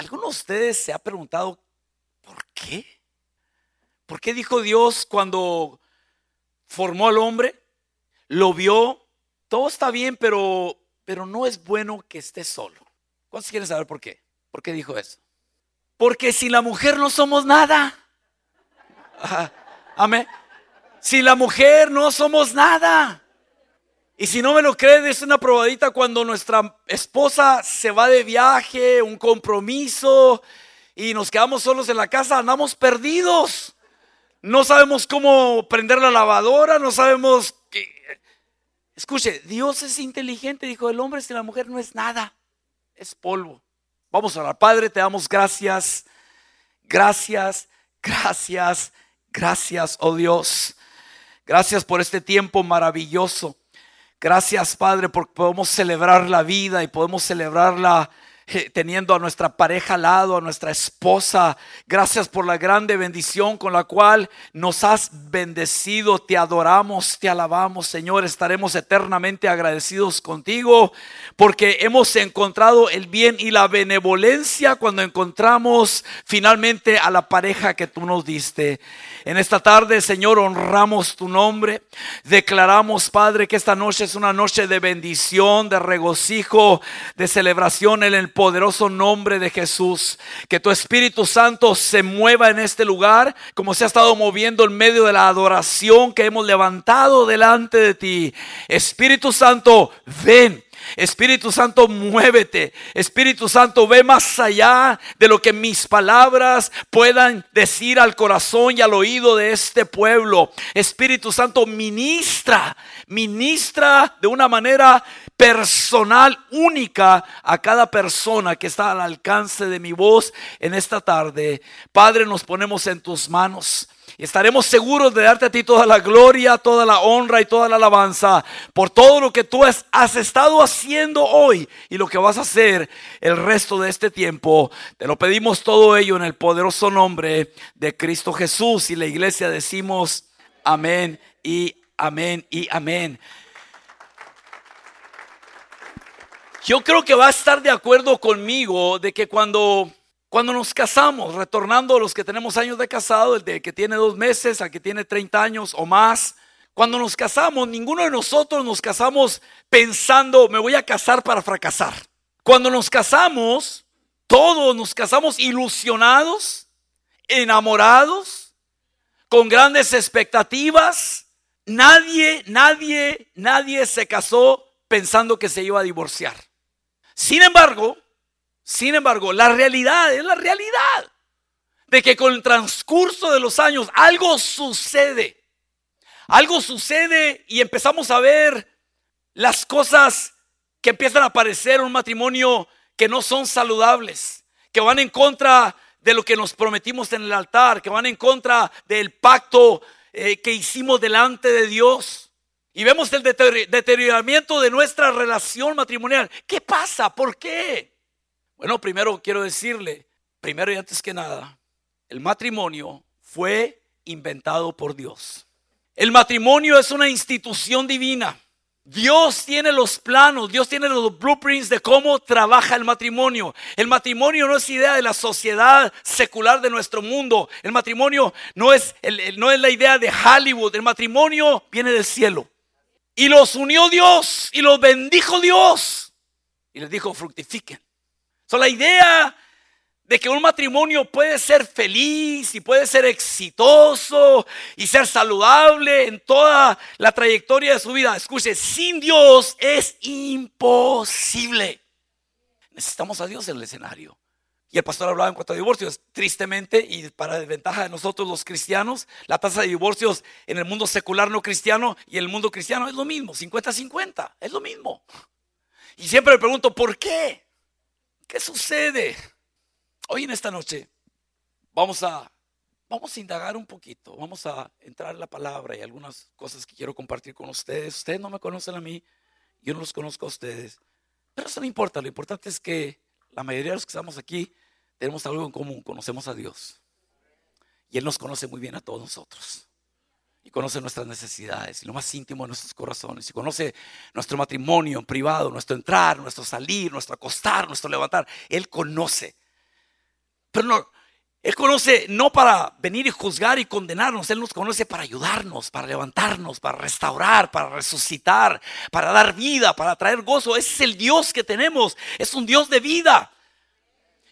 ¿Alguno de ustedes se ha preguntado por qué? ¿Por qué dijo Dios cuando formó al hombre? Lo vio, todo está bien, pero, pero no es bueno que esté solo. ¿Cuántos quieren saber por qué? ¿Por qué dijo eso? Porque sin la mujer no somos nada. Amén. Sin la mujer no somos nada. Y si no me lo creen, es una probadita cuando nuestra esposa se va de viaje, un compromiso, y nos quedamos solos en la casa, andamos perdidos. No sabemos cómo prender la lavadora, no sabemos qué. Escuche, Dios es inteligente, dijo, el hombre sin la mujer no es nada, es polvo. Vamos a orar, Padre, te damos gracias, gracias, gracias, gracias, oh Dios. Gracias por este tiempo maravilloso. Gracias, Padre, porque podemos celebrar la vida y podemos celebrarla eh, teniendo a nuestra pareja al lado, a nuestra esposa. Gracias por la grande bendición con la cual nos has bendecido. Te adoramos, te alabamos, Señor. Estaremos eternamente agradecidos contigo porque hemos encontrado el bien y la benevolencia cuando encontramos finalmente a la pareja que tú nos diste. En esta tarde, Señor, honramos tu nombre. Declaramos, Padre, que esta noche es una noche de bendición, de regocijo, de celebración en el poderoso nombre de Jesús. Que tu Espíritu Santo se mueva en este lugar, como se ha estado moviendo en medio de la adoración que hemos levantado delante de ti. Espíritu Santo, ven. Espíritu Santo, muévete. Espíritu Santo, ve más allá de lo que mis palabras puedan decir al corazón y al oído de este pueblo. Espíritu Santo, ministra, ministra de una manera personal, única a cada persona que está al alcance de mi voz en esta tarde. Padre, nos ponemos en tus manos. Y estaremos seguros de darte a ti toda la gloria, toda la honra y toda la alabanza por todo lo que tú has, estado haciendo hoy y lo que vas a hacer el resto de este tiempo. Te lo pedimos todo ello en el poderoso nombre de Cristo Jesús. Y la iglesia decimos amén y amén y amén. Yo creo que va a estar de acuerdo conmigo de que cuando cuando nos casamos, retornando a los que tenemos años de casado, el de que tiene dos meses a que tiene 30 años o más, cuando nos casamos, ninguno de nosotros nos casamos pensando, me voy a casar para fracasar. Cuando nos casamos, todos nos casamos ilusionados, enamorados, con grandes expectativas. Nadie, nadie, nadie se casó pensando que se iba a divorciar. Sin embargo, sin embargo, la realidad es la realidad de que con el transcurso de los años algo sucede. Algo sucede y empezamos a ver las cosas que empiezan a aparecer en un matrimonio que no son saludables, que van en contra de lo que nos prometimos en el altar, que van en contra del pacto eh, que hicimos delante de Dios. Y vemos el deterioramiento de nuestra relación matrimonial. ¿Qué pasa? ¿Por qué? Bueno, primero quiero decirle, primero y antes que nada, el matrimonio fue inventado por Dios. El matrimonio es una institución divina. Dios tiene los planos, Dios tiene los blueprints de cómo trabaja el matrimonio. El matrimonio no es idea de la sociedad secular de nuestro mundo. El matrimonio no es, no es la idea de Hollywood. El matrimonio viene del cielo. Y los unió Dios y los bendijo Dios. Y les dijo, fructifiquen la idea de que un matrimonio puede ser feliz y puede ser exitoso y ser saludable en toda la trayectoria de su vida. Escuche, sin Dios es imposible. Necesitamos a Dios en el escenario. Y el pastor hablaba en cuanto a divorcios. Tristemente, y para desventaja de nosotros los cristianos, la tasa de divorcios en el mundo secular no cristiano y en el mundo cristiano es lo mismo, 50-50, es lo mismo. Y siempre me pregunto, ¿por qué? ¿Qué sucede? Hoy en esta noche vamos a, vamos a indagar un poquito, vamos a entrar en la palabra y algunas cosas que quiero compartir con ustedes. Ustedes no me conocen a mí, yo no los conozco a ustedes, pero eso no importa, lo importante es que la mayoría de los que estamos aquí tenemos algo en común, conocemos a Dios. Y Él nos conoce muy bien a todos nosotros y conoce nuestras necesidades y lo más íntimo de nuestros corazones y conoce nuestro matrimonio en privado, nuestro entrar, nuestro salir, nuestro acostar, nuestro levantar. Él conoce. Pero no, Él conoce no para venir y juzgar y condenarnos, Él nos conoce para ayudarnos, para levantarnos, para restaurar, para resucitar, para dar vida, para traer gozo. Ese es el Dios que tenemos, es un Dios de vida.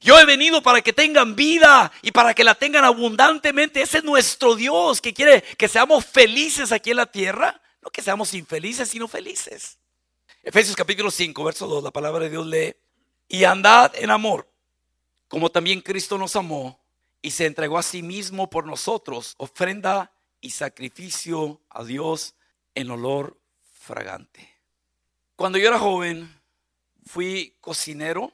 Yo he venido para que tengan vida y para que la tengan abundantemente. Ese es nuestro Dios que quiere que seamos felices aquí en la tierra. No que seamos infelices, sino felices. Efesios capítulo 5, verso 2, la palabra de Dios lee. Y andad en amor, como también Cristo nos amó y se entregó a sí mismo por nosotros, ofrenda y sacrificio a Dios en olor fragante. Cuando yo era joven, fui cocinero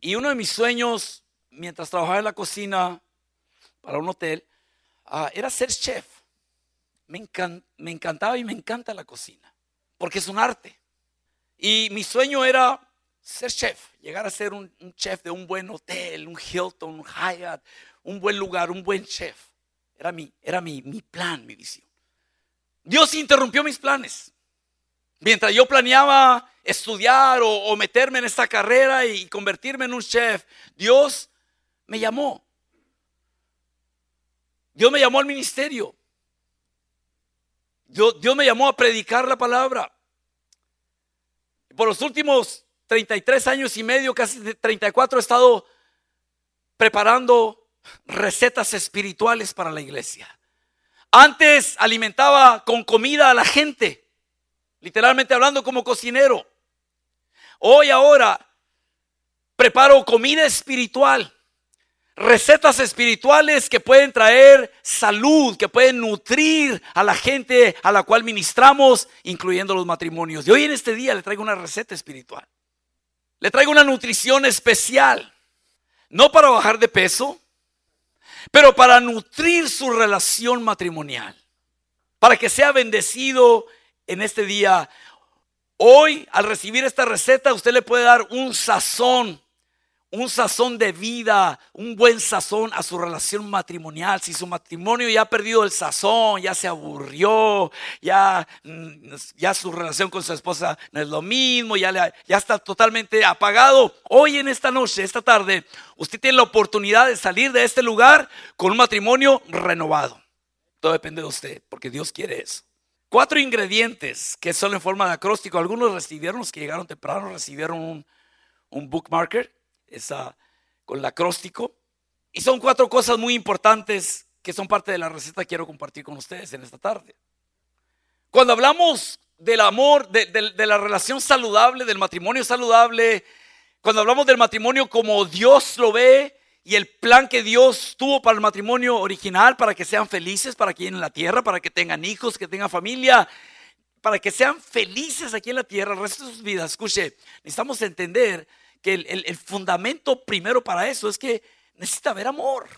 y uno de mis sueños, mientras trabajaba en la cocina para un hotel, ah, era ser chef. Me, me encantaba y me encanta la cocina, porque es un arte. Y mi sueño era ser chef, llegar a ser un, chef de un buen hotel, un Hilton, un Hyatt, un buen lugar, un buen chef. Era mi, era mi, mi plan, mi visión. Dios interrumpió mis planes. Mientras yo planeaba estudiar o, meterme en esta carrera y convertirme en un chef, Dios me llamó. Dios me llamó al ministerio. Dios, me llamó a predicar la palabra. Por los últimos 33 años y medio, casi 34, he estado preparando recetas espirituales para la iglesia. Antes alimentaba con comida a la gente literalmente hablando como cocinero. Hoy ahora preparo comida espiritual, recetas espirituales que pueden traer salud, que pueden nutrir a la gente a la cual ministramos, incluyendo los matrimonios. Y hoy en este día le traigo una receta espiritual. Le traigo una nutrición especial, no para bajar de peso, pero para nutrir su relación matrimonial, para que sea bendecido en este día. Hoy, al recibir esta receta, usted le puede dar un sazón, un sazón de vida, un buen sazón a su relación matrimonial. Si su matrimonio ya ha perdido el sazón, ya se aburrió, ya, mm, ya su relación con su esposa no es lo mismo, ya, ya está totalmente apagado. Hoy en esta noche, esta tarde, usted tiene la oportunidad de salir de este lugar con un matrimonio renovado. Todo depende de usted, porque Dios quiere eso. Cuatro ingredientes que son en forma de acróstico. Algunos recibieron, los que llegaron temprano, recibieron un, un bookmarker con el acróstico. Y son cuatro cosas muy importantes que son parte de la receta que quiero compartir con ustedes en esta tarde. Cuando hablamos del amor, de, de la relación saludable, del matrimonio saludable, cuando hablamos del matrimonio como Dios lo ve, y el plan que Dios tuvo para el matrimonio original, para que sean felices, para que lleguen en la tierra, para que tengan hijos, que tengan familia, para que sean felices aquí en la tierra el resto de sus vidas. Escuche, necesitamos entender que el, fundamento primero para eso es que necesita haber amor.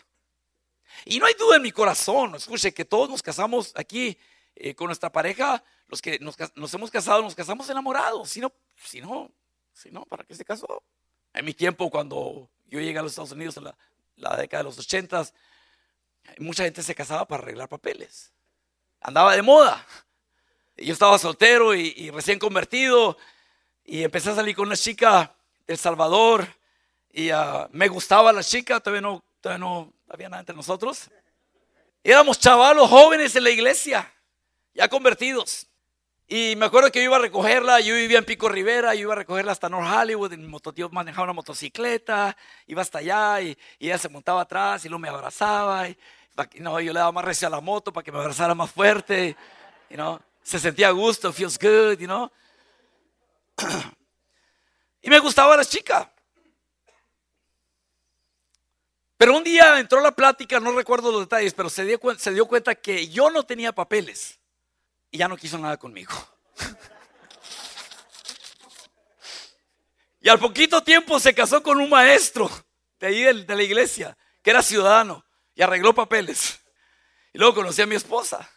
Y no hay duda en mi corazón, escuche, que todos nos casamos aquí eh, con nuestra pareja, los que nos, hemos casado, nos casamos enamorados. Si no, si no, si no, ¿para qué se casó? En mi tiempo, cuando yo llegué a los Estados Unidos en la, década de los ochentas, mucha gente se casaba para arreglar papeles. Andaba de moda. Yo estaba soltero y, recién convertido y empecé a salir con una chica del Salvador y ah, me gustaba la chica, todavía no, todavía no había nada entre nosotros. Éramos chavalos jóvenes en la iglesia, ya convertidos. Y me acuerdo que yo iba a recogerla, yo vivía en Pico Rivera, yo iba a recogerla hasta North Hollywood, mi mototío manejaba una motocicleta, iba hasta allá y, ella se montaba atrás y luego me abrazaba. Y, no, yo le daba más recio a la moto para que me abrazara más fuerte. You know, se sentía a gusto, feels good, you know. y me gustaba la chica. Pero un día entró la plática, no recuerdo los detalles, pero se dio, se dio cuenta que yo no tenía papeles y ya no quiso nada conmigo. Y al poquito tiempo se casó con un maestro de ahí de, la iglesia, que era ciudadano, y arregló papeles. Y luego conocí a mi esposa.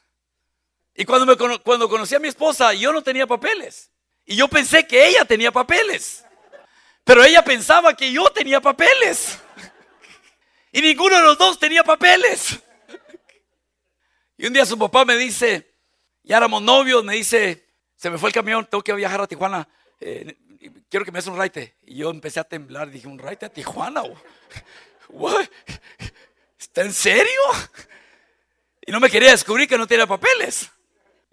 Y cuando, me, cuando conocí a mi esposa, yo no tenía papeles. Y yo pensé que ella tenía papeles. Pero ella pensaba que yo tenía papeles. Y ninguno de los dos tenía papeles. Y un día su papá me dice, ya éramos novios, me dice, se me fue el camión, tengo que viajar a Tijuana, eh, quiero que me des un raite. Y yo empecé a temblar, dije, ¿un raite a Tijuana? ¿Está en serio? Y no me quería descubrir que no tenía papeles.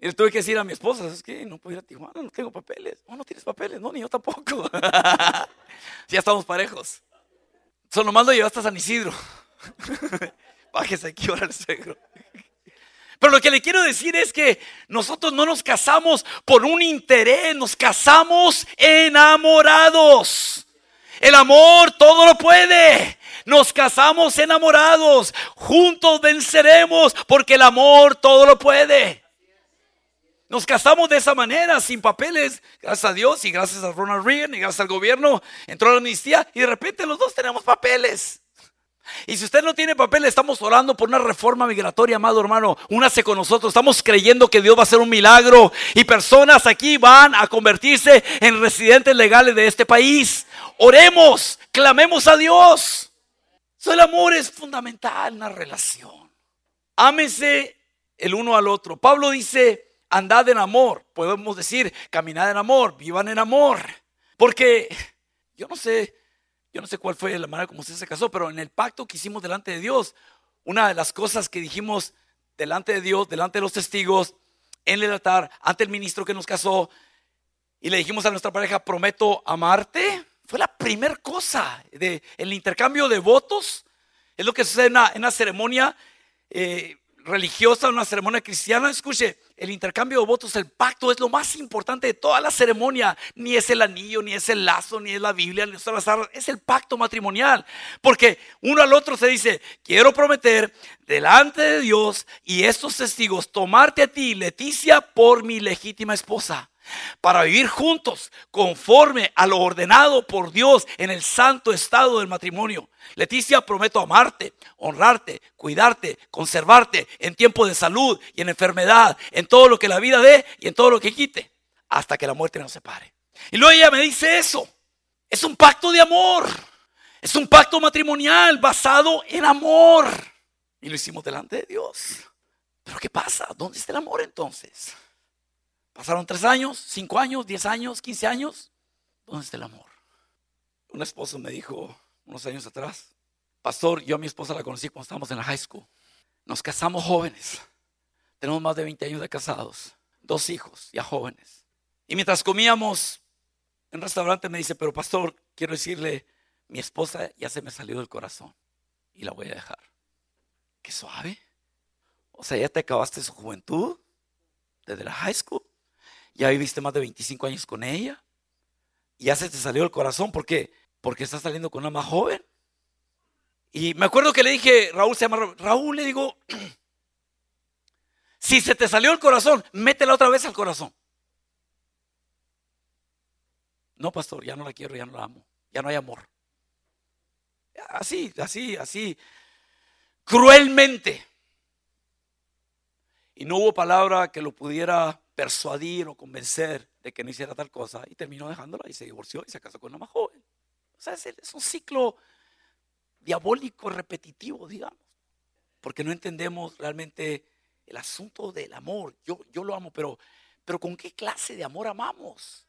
Y tuve que decir a mi esposa, es que no puedo ir a Tijuana, no tengo papeles. No, no tienes papeles, no, ni yo tampoco. ya estamos parejos. Solo mando yo hasta San Isidro. Bájese aquí ahora el suegro. Pero lo que le quiero decir es que nosotros no nos casamos por un interés, nos casamos enamorados. El amor todo lo puede. Nos casamos enamorados. Juntos venceremos porque el amor todo lo puede. Nos casamos de esa manera, sin papeles, gracias a Dios y gracias a Ronald Reagan y gracias al gobierno. Entró la amnistía y de repente los dos tenemos papeles. Y si usted no tiene papel, estamos orando por una reforma migratoria, amado hermano. Únase con nosotros. Estamos creyendo que Dios va a hacer un milagro y personas aquí van a convertirse en residentes legales de este país. Oremos, clamemos a Dios. el amor es fundamental en la relación. Ámese el uno al otro. Pablo dice, andad en amor. Podemos decir, caminad en amor, vivan en amor. Porque yo no sé yo no sé cuál fue la manera como usted se casó, pero en el pacto que hicimos delante de Dios, una de las cosas que dijimos delante de Dios, delante de los testigos, en el altar, ante el ministro que nos casó, y le dijimos a nuestra pareja, prometo amarte, fue la primera cosa del el intercambio de votos. Es lo que sucede en una, ceremonia eh, religiosa, una ceremonia cristiana. Escuche, el intercambio de votos, el pacto es lo más importante de toda la ceremonia. Ni es el anillo, ni es el lazo, ni es la Biblia, ni es el pacto matrimonial. Porque uno al otro se dice, quiero prometer delante de Dios y estos testigos tomarte a ti, Leticia, por mi legítima esposa para vivir juntos conforme a lo ordenado por Dios en el santo estado del matrimonio. Leticia, prometo amarte, honrarte, cuidarte, conservarte en tiempo de salud y en enfermedad, en todo lo que la vida dé y en todo lo que quite, hasta que la muerte nos separe. Y luego ella me dice eso. Es un pacto de amor. Es un pacto matrimonial basado en amor. Y lo hicimos delante de Dios. Pero ¿qué pasa? ¿Dónde está el amor entonces? Pasaron tres años, cinco años, diez años, quince años. ¿Dónde está el amor? Un esposo me dijo unos años atrás, pastor, yo a mi esposa la conocí cuando estábamos en la high school. Nos casamos jóvenes. Tenemos más de 20 años de casados. Dos hijos, ya jóvenes. Y mientras comíamos en restaurante me dice, pero pastor, quiero decirle, mi esposa ya se me salió del corazón y la voy a dejar. Qué suave. O sea, ya te acabaste su juventud desde la high school. Ya viviste más de 25 años con ella. Ya se te salió el corazón. ¿Por qué? Porque estás saliendo con una más joven. Y me acuerdo que le dije, Raúl se llama Raúl le digo, si se te salió el corazón, métela otra vez al corazón. No, pastor, ya no la quiero, ya no la amo, ya no hay amor. Así, así, así, cruelmente. Y no hubo palabra que lo pudiera persuadir o convencer de que no hiciera tal cosa y terminó dejándola y se divorció y se casó con una más joven. O sea, es, un ciclo diabólico repetitivo, digamos, porque no entendemos realmente el asunto del amor. Yo, yo lo amo, pero, pero ¿con qué clase de amor amamos?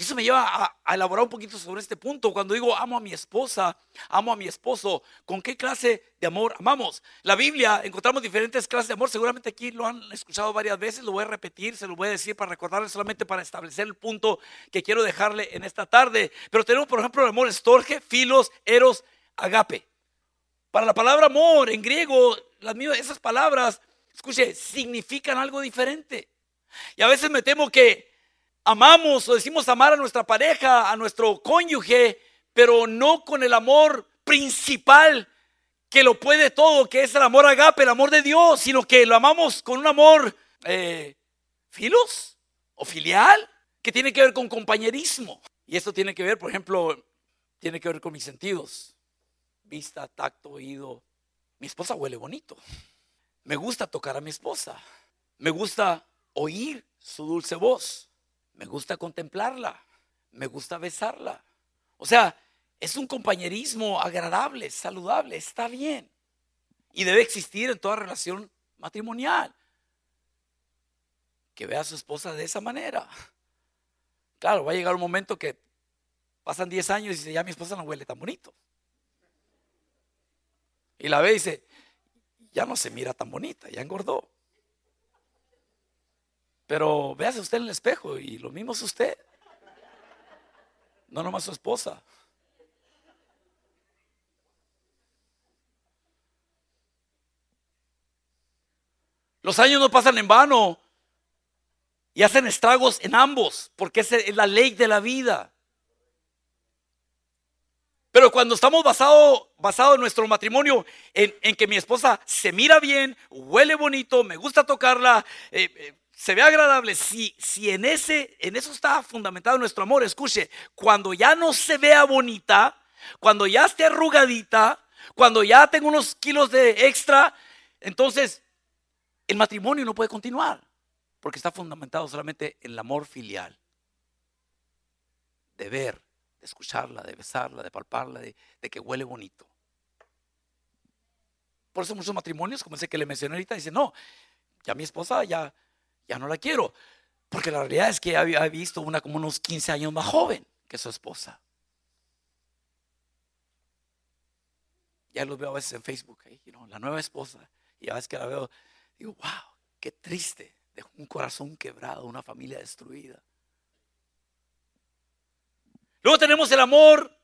Y eso me lleva a, elaborar un poquito sobre este punto. Cuando digo amo a mi esposa, amo a mi esposo, ¿con qué clase de amor amamos? La Biblia encontramos diferentes clases de amor. Seguramente aquí lo han escuchado varias veces. Lo voy a repetir, se lo voy a decir para recordarles solamente para establecer el punto que quiero dejarle en esta tarde. Pero tenemos, por ejemplo, el amor estorge, filos, eros, agape. Para la palabra amor en griego, esas palabras, escuche, significan algo diferente. Y a veces me temo que amamos o decimos amar a nuestra pareja, a nuestro cónyuge, pero no con el amor principal que lo puede todo, que es el amor agape, el amor de Dios, sino que lo amamos con un amor eh, filos o filial, que tiene que ver con compañerismo. Y esto tiene que ver, por ejemplo, tiene que ver con mis sentidos. Vista, tacto, oído. Mi esposa huele bonito. Me gusta tocar a mi esposa. Me gusta oír su dulce voz me gusta contemplarla, me gusta besarla. O sea, es un compañerismo agradable, saludable, está bien. Y debe existir en toda relación matrimonial. Que vea a su esposa de esa manera. Claro, va a llegar un momento que pasan 10 años y dice, ya mi esposa no huele tan bonito. Y la ve y dice, ya no se mira tan bonita, ya engordó. Pero véase usted en el espejo y lo mismo es usted. No nomás su esposa. Los años no pasan en vano y hacen estragos en ambos, porque es la ley de la vida. Pero cuando estamos basados basado en nuestro matrimonio, en, que mi esposa se mira bien, huele bonito, me gusta tocarla, eh, eh, se ve agradable, si, si en, ese, en eso está fundamentado nuestro amor, escuche, cuando ya no se vea bonita, cuando ya esté arrugadita, cuando ya tengo unos kilos de extra, entonces el matrimonio no puede continuar, porque está fundamentado solamente en el amor filial, de ver, de escucharla, de besarla, de palparla, de, que huele bonito. Por eso muchos matrimonios, como ese que le mencioné ahorita, dicen, no, ya mi esposa ya, ya no la quiero, porque la realidad es que había visto una como unos 15 años más joven que su esposa. Ya lo veo a veces en Facebook, la nueva esposa, y a veces que la veo Digo, wow, qué triste. De un corazón quebrado, una familia destruida. Luego tenemos el amor,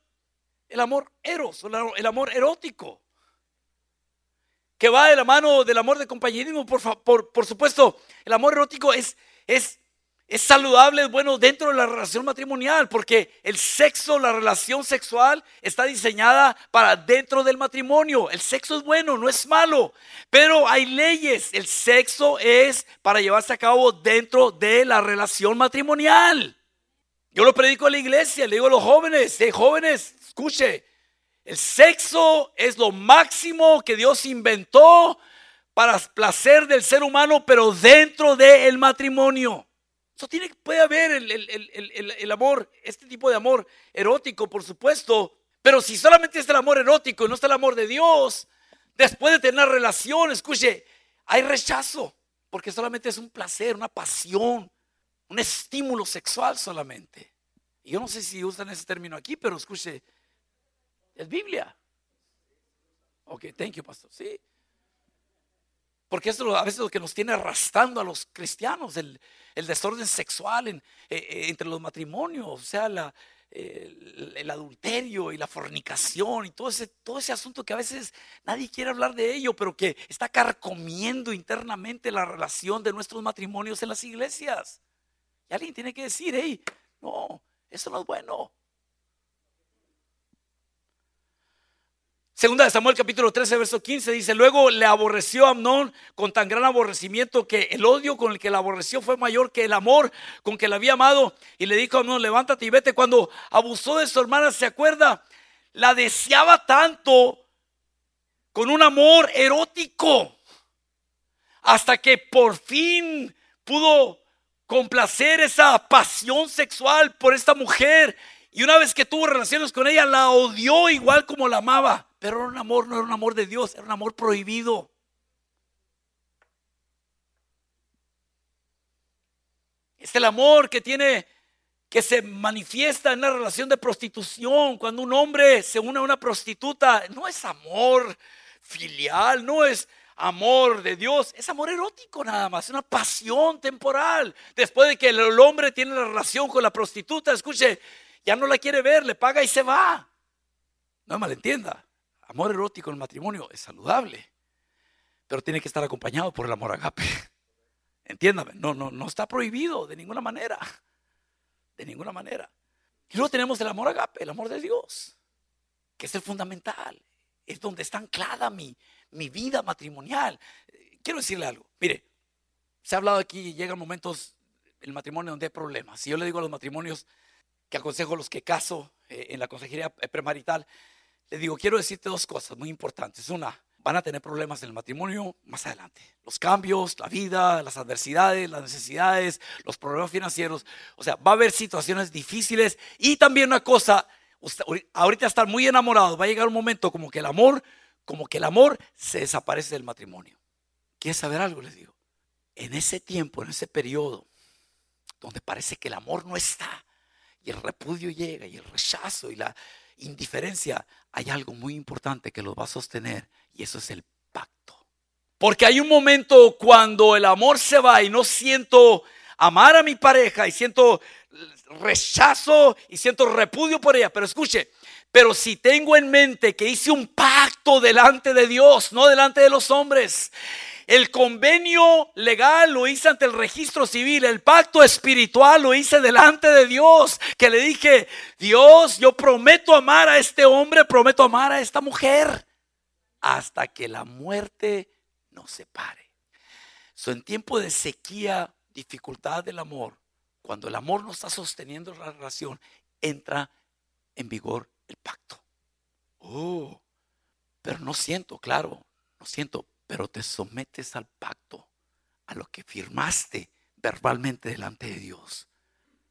el amor eros, el amor erótico, que va de la mano del amor de compañerismo. Por, por, por supuesto, el amor erótico es, es es saludable, es bueno dentro de la relación matrimonial, porque el sexo, la relación sexual está diseñada para dentro del matrimonio. El sexo es bueno, no es malo, pero hay leyes. El sexo es para llevarse a cabo dentro de la relación matrimonial. Yo lo predico en la iglesia, le digo a los jóvenes, hey, jóvenes, escuche, el sexo es lo máximo que Dios inventó para placer del ser humano, pero dentro del matrimonio. Eso puede haber el, amor, este tipo de amor erótico, por supuesto. Pero si solamente es el amor erótico y no está el amor de Dios, después de tener relación, escuche, hay rechazo. Porque solamente es un placer, una pasión, un estímulo sexual solamente. Y yo no sé si usan ese término aquí, pero escuche, es Biblia. Ok, thank you, pastor. Sí. Porque eso a veces lo que nos tiene arrastrando a los cristianos, el, desorden sexual eh, eh, entre los matrimonios, o sea, el, adulterio y la fornicación y todo ese, todo ese asunto que a veces nadie quiere hablar de ello, pero que está carcomiendo internamente la relación de nuestros matrimonios en las iglesias. Y alguien tiene que decir, hey, no, eso no es bueno. Segunda de Samuel capítulo 13, verso 15 dice, luego le aborreció a Amnón con tan gran aborrecimiento que el odio con el que la aborreció fue mayor que el amor con que la había amado. Y le dijo a Amnón, levántate y vete. Cuando abusó de su hermana, ¿se acuerda? La deseaba tanto con un amor erótico. Hasta que por fin pudo complacer esa pasión sexual por esta mujer. Y una vez que tuvo relaciones con ella, la odió igual como la amaba. Pero era un amor, no era un amor de Dios, era un amor prohibido. Es el amor que tiene, que se manifiesta en la relación de prostitución. Cuando un hombre se une a una prostituta, no es amor filial, no es amor de Dios, es amor erótico nada más, es una pasión temporal. Después de que el hombre tiene la relación con la prostituta, escuche, ya no la quiere ver, le paga y se va. No malentienda amor erótico en el matrimonio es saludable, pero tiene que estar acompañado por el amor agape. Entiéndame, no, no, no está prohibido de ninguna manera. De ninguna manera. Y luego tenemos el amor agape, el amor de Dios, que es el fundamental. Es donde está anclada mi, mi vida matrimonial. Quiero decirle algo. Mire, se ha hablado aquí, llegan momentos el matrimonio donde hay problemas. Si yo le digo a los matrimonios que aconsejo a los que caso eh, en la consejería premarital, le digo, quiero decirte dos cosas muy importantes. Una, van a tener problemas en el matrimonio más adelante. Los cambios, la vida, las adversidades, las necesidades, los problemas financieros. O sea, va a haber situaciones difíciles. Y también una cosa, ahorita estar muy enamorados, va a llegar un momento como que el amor, como que el amor se desaparece del matrimonio. ¿Quieres saber algo? Les digo. En ese tiempo, en ese periodo, donde parece que el amor no está, y el repudio llega, y el rechazo, y la, indiferencia, hay algo muy importante que los va a sostener y eso es el pacto. Porque hay un momento cuando el amor se va y no siento amar a mi pareja y siento rechazo y siento repudio por ella. Pero escuche, pero si tengo en mente que hice un pacto delante de Dios, no delante de los hombres, el convenio legal lo hice ante el registro civil, el pacto espiritual lo hice delante de Dios, que le dije, Dios, yo prometo amar a este hombre, prometo amar a esta mujer, hasta que la muerte nos separe. So, en tiempo de sequía, dificultad del amor, cuando el amor no está sosteniendo la relación, entra en vigor el pacto. Oh, pero no siento, claro, no siento, pero te sometes al pacto, a lo que firmaste verbalmente delante de Dios.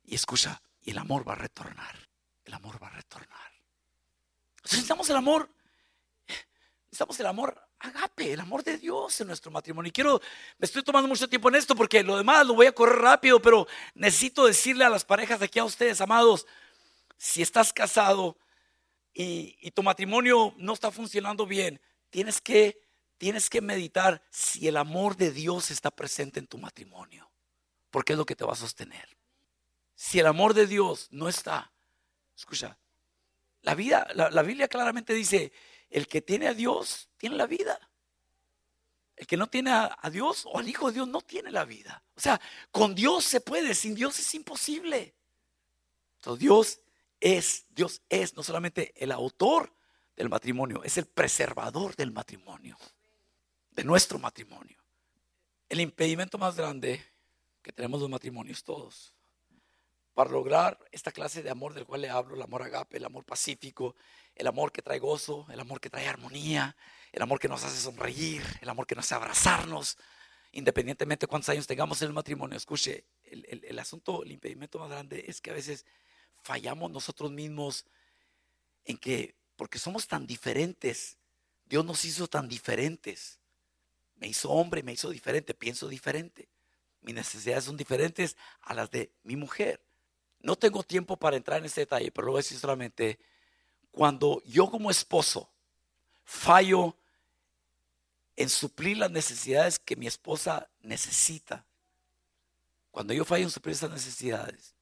Y escucha, y el amor va a retornar. El amor va a retornar. necesitamos el amor. Necesitamos el amor agape, el amor de Dios en nuestro matrimonio. Y quiero, me estoy tomando mucho tiempo en esto porque lo demás lo voy a correr rápido, pero necesito decirle a las parejas de aquí a ustedes, amados, si estás casado y, y tu matrimonio no está funcionando bien, tienes que tienes que meditar si el amor de Dios está presente en tu matrimonio, porque es lo que te va a sostener. Si el amor de Dios no está, escucha, la vida, la, Biblia claramente dice, el que tiene a Dios tiene la vida. El que no tiene a, a, Dios o al Hijo de Dios no tiene la vida. O sea, con Dios se puede, sin Dios es imposible. Entonces Dios es, Dios es no solamente el autor del matrimonio, es el preservador del matrimonio de nuestro matrimonio. El impedimento más grande que tenemos los matrimonios todos para lograr esta clase de amor del cual le hablo, el amor agape, el amor pacífico, el amor que trae gozo, el amor que trae armonía, el amor que nos hace sonreír, el amor que nos hace abrazarnos, independientemente de cuántos años tengamos en el matrimonio. Escuche, el, el asunto, el impedimento más grande es que a veces fallamos nosotros mismos en que, porque somos tan diferentes, Dios nos hizo tan diferentes me hizo hombre, me hizo diferente, pienso diferente. Mis necesidades son diferentes a las de mi mujer. No tengo tiempo para entrar en este detalle, pero lo voy a decir solamente, cuando yo como esposo fallo en suplir las necesidades que mi esposa necesita, cuando yo fallo en suplir esas necesidades,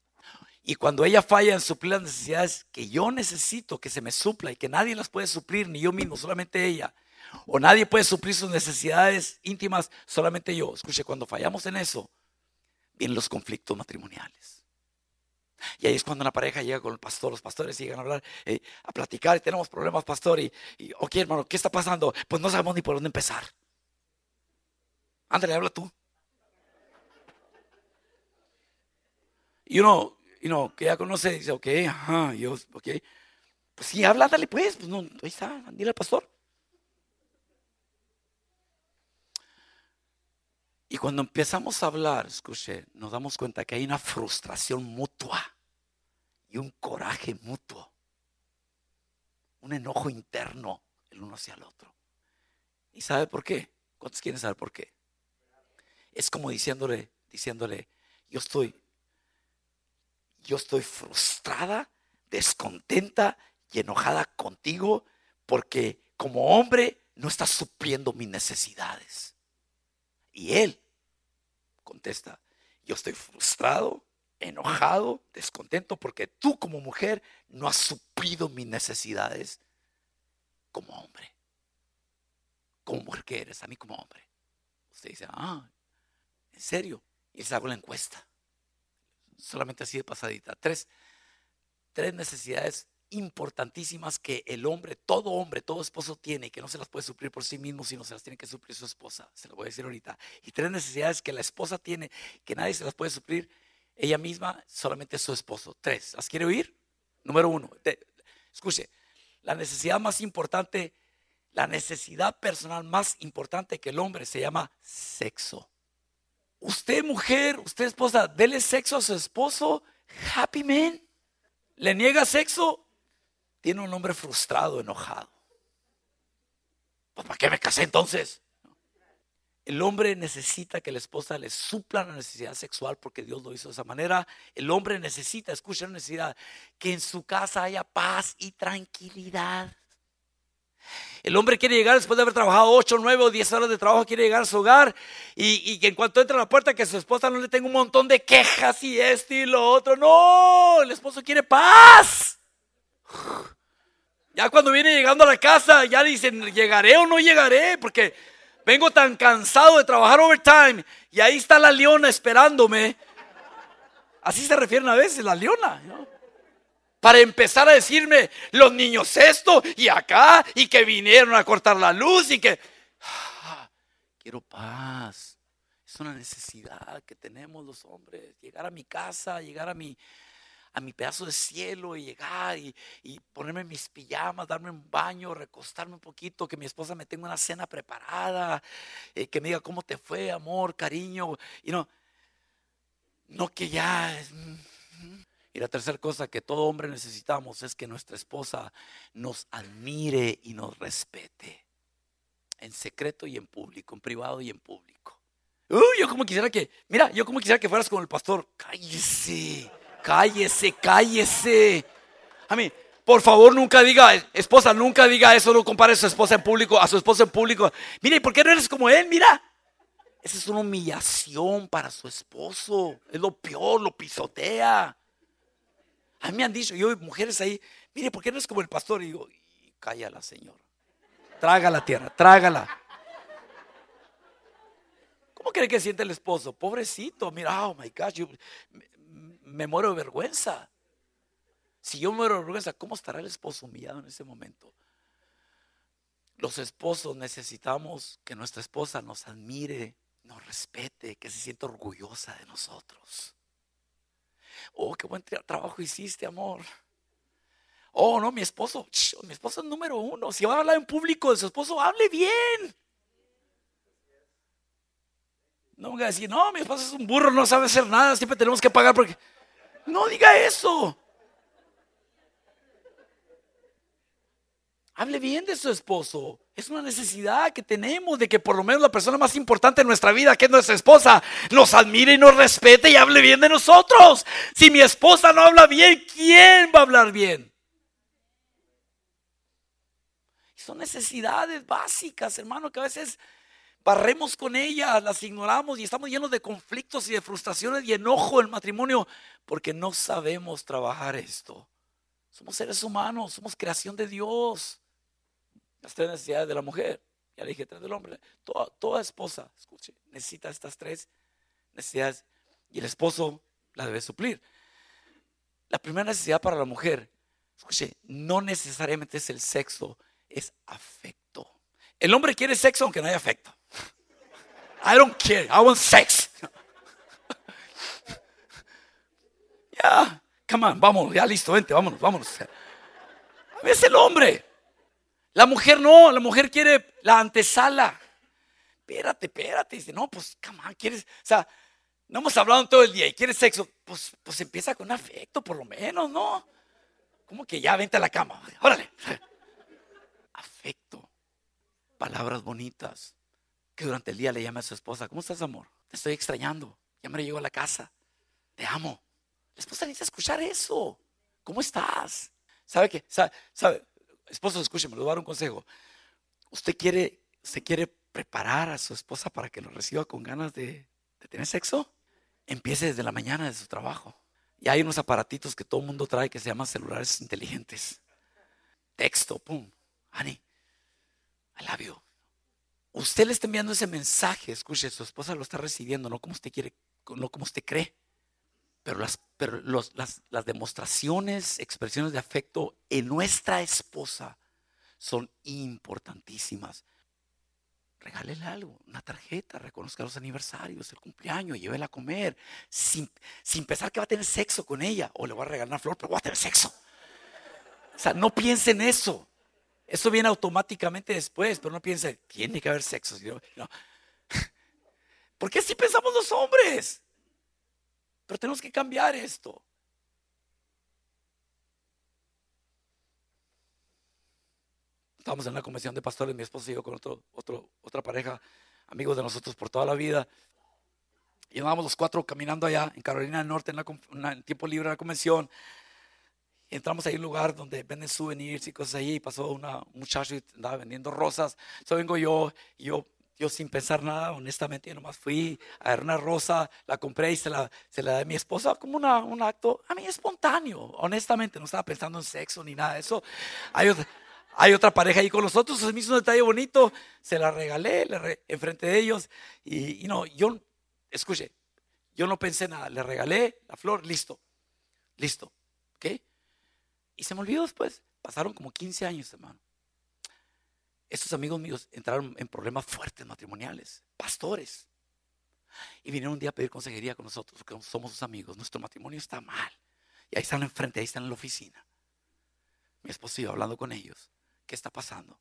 y cuando ella falla en suplir las necesidades que yo necesito que se me supla y que nadie las puede suplir, ni yo mismo, solamente ella, o nadie puede suplir sus necesidades íntimas, solamente yo. Escuche, cuando fallamos en eso, vienen los conflictos matrimoniales. Y ahí es cuando una pareja llega con el pastor, los pastores llegan a hablar, eh, a platicar, y tenemos problemas, pastor, y, ok, hermano, ¿qué está pasando? Pues no sabemos ni por dónde empezar. Ándale, habla tú. Y uno, que ya conoce, dice, ok, ajá, yo, ok. Pues sí, habla, dale pues, pues no, ahí está, dile al pastor. Y cuando empezamos a hablar, escuche, nos damos cuenta que hay una frustración mutua y un coraje mutuo, un enojo interno el uno hacia el otro. ¿Y sabe por qué? ¿Cuántos quieren saber por qué? Es como diciéndole, diciéndole, yo estoy, yo estoy frustrada, descontenta y enojada contigo porque como hombre no estás supliendo mis necesidades. Y él contesta, yo estoy frustrado, enojado, descontento porque tú como mujer no has suplido mis necesidades como hombre. Como mujer que eres, a mí como hombre. Usted dice, ah, ¿en serio? Y les hago la encuesta. Solamente así de pasadita. Tres, tres necesidades importantísimas que el hombre, todo hombre, todo esposo tiene que no se las puede suplir por sí mismo, sino se las tiene que suplir su esposa. Se lo voy a decir ahorita. Y tres necesidades que la esposa tiene que nadie se las puede suplir ella misma, solamente su esposo. Tres. ¿Las quiere oír? Número uno. escuche, la necesidad más importante, la necesidad personal más importante que el hombre se llama sexo. Usted mujer, usted esposa, dele sexo a su esposo, happy man. Le niega sexo, tiene un hombre frustrado, enojado. Pues, ¿Para qué me casé entonces? El hombre necesita que la esposa le supla la necesidad sexual porque Dios lo hizo de esa manera. El hombre necesita, escucha la necesidad, que en su casa haya paz y tranquilidad. El hombre quiere llegar después de haber trabajado 8, 9 o 10 horas de trabajo, quiere llegar a su hogar y, que en cuanto entra a la puerta que su esposa no le tenga un montón de quejas y esto y lo otro. No, el esposo quiere paz. Ya cuando viene llegando a la casa, ya dicen, ¿llegaré o no llegaré? Porque vengo tan cansado de trabajar overtime y ahí está la leona esperándome. Así se refieren a veces, la leona. ¿no? para empezar a decirme los niños esto y acá y que vinieron a cortar la luz y que quiero paz. Es una necesidad que tenemos los hombres, llegar a mi casa, llegar a mi a mi pedazo de cielo y llegar y, ponerme mis pijamas, darme un baño, recostarme un poquito, que mi esposa me tenga una cena preparada, eh, que me diga cómo te fue, amor, cariño, y no, no que ya y la tercera cosa que todo hombre necesitamos es que nuestra esposa nos admire y nos respete. En secreto y en público, en privado y en público. Uy, yo como quisiera que, mira, yo como quisiera que fueras con el pastor. Cállese, cállese, cállese. A mí, por favor, nunca diga, esposa, nunca diga eso, no compare a su esposa en público, a su esposa en público. Mire, ¿por qué no eres como él? Mira. Esa es una humillación para su esposo. Es lo peor, lo pisotea. A mí me han dicho, yo mujeres ahí, mire, ¿por qué no es como el pastor? Y digo, cállala, Señor. Traga la tierra, trágala. ¿Cómo cree que siente el esposo? Pobrecito, mira, oh my gosh, yo me, muero de vergüenza. Si yo muero de vergüenza, ¿cómo estará el esposo humillado en ese momento? Los esposos necesitamos que nuestra esposa nos admire, nos respete, que se sienta orgullosa de nosotros. Oh, qué buen trabajo hiciste, amor. Oh, no, mi esposo, mi esposo es número uno. Si va a hablar en público de su esposo, hable bien. No me a decir, no, mi esposo es un burro, no sabe hacer nada, siempre tenemos que pagar porque... No diga eso. Hable bien de su esposo. Es una necesidad que tenemos de que por lo menos la persona más importante en nuestra vida, que es nuestra esposa, nos admire y nos respete y hable bien de nosotros. Si mi esposa no habla bien, ¿quién va a hablar bien? Son necesidades básicas, hermano, que a veces barremos con ellas, las ignoramos y estamos llenos de conflictos y de frustraciones y enojo en el matrimonio porque no sabemos trabajar esto. Somos seres humanos, somos creación de Dios las tres necesidades de la mujer. Ya le dije tres del hombre. Toda, esposa, escuche, necesita estas tres necesidades y el esposo la debe suplir. La primera necesidad para la mujer, escuche, no necesariamente es el sexo, es afecto. El hombre quiere sexo aunque no haya afecto. I don't care, I want sex. Ya, come on, vamos, ya listo, vente, vámonos, vámonos. Veces el hombre la mujer no, la mujer quiere la antesala. Espérate, espérate. Dice, no, pues, come quieres, o sea, no hemos hablado todo el día y quieres sexo. Pues, pues empieza con afecto, por lo menos, ¿no? Como que ya vente a la cama. Órale. Afecto. Palabras bonitas. Que durante el día le llame a su esposa. ¿Cómo estás, amor? Te estoy extrañando. Ya me llegó a la casa. Te amo. La esposa necesita escuchar eso. ¿Cómo estás? ¿Sabe qué? ¿Sabe? ¿Sabe? esposo, escúcheme, le voy a dar un consejo. ¿Usted quiere, usted quiere preparar a su esposa para que lo reciba con ganas de, tener sexo? Empiece desde la mañana de su trabajo. Y hay unos aparatitos que todo el mundo trae que se llaman celulares inteligentes. Texto, pum. Honey, I love you. Usted le está enviando ese mensaje, escuche, su esposa lo está recibiendo, no como usted quiere, no como usted cree. Pero, las, pero las, las demostraciones, expresiones de afecto en nuestra esposa son importantísimas. Regálele algo, una tarjeta, reconozca los aniversarios, el cumpleaños, llévela a comer, sin, sin pensar que va a tener sexo con ella, o le voy a regalar una flor, pero va a tener sexo. O sea, no piense en eso. Eso viene automáticamente después, pero no piense, tiene que haber sexo. No. ¿Por qué así pensamos los hombres? Pero tenemos que cambiar esto. Estábamos en una convención de pastores, mi esposo y yo con otro, otro, otra pareja, amigos de nosotros por toda la vida. Y andábamos los cuatro caminando allá en Carolina del Norte en, la, tiempo libre de la convención. Entramos ahí en un lugar donde venden souvenirs y cosas ahí. Pasó una, un muchacho y andaba vendiendo rosas. Entonces vengo yo y yo, yo sin pensar nada, honestamente, yo nomás fui a ver una rosa, la compré y se la, se la di a mi esposa como una, un acto a mí espontáneo. Honestamente, no estaba pensando en sexo ni nada de eso. Hay otra, hay otra pareja ahí con nosotros, se me hizo un detalle bonito, se la regalé le enfrente de ellos y, y no, yo, escuche, yo no pensé nada, le regalé la flor, listo, listo, ¿ok? Y se me olvidó después. Pasaron como 15 años, hermano. Estos amigos míos entraron en problemas fuertes matrimoniales, pastores. Y vinieron un día a pedir consejería con nosotros, porque somos sus amigos. Nuestro matrimonio está mal. Y ahí están enfrente, ahí están en la oficina. Mi esposo iba hablando con ellos. ¿Qué está pasando?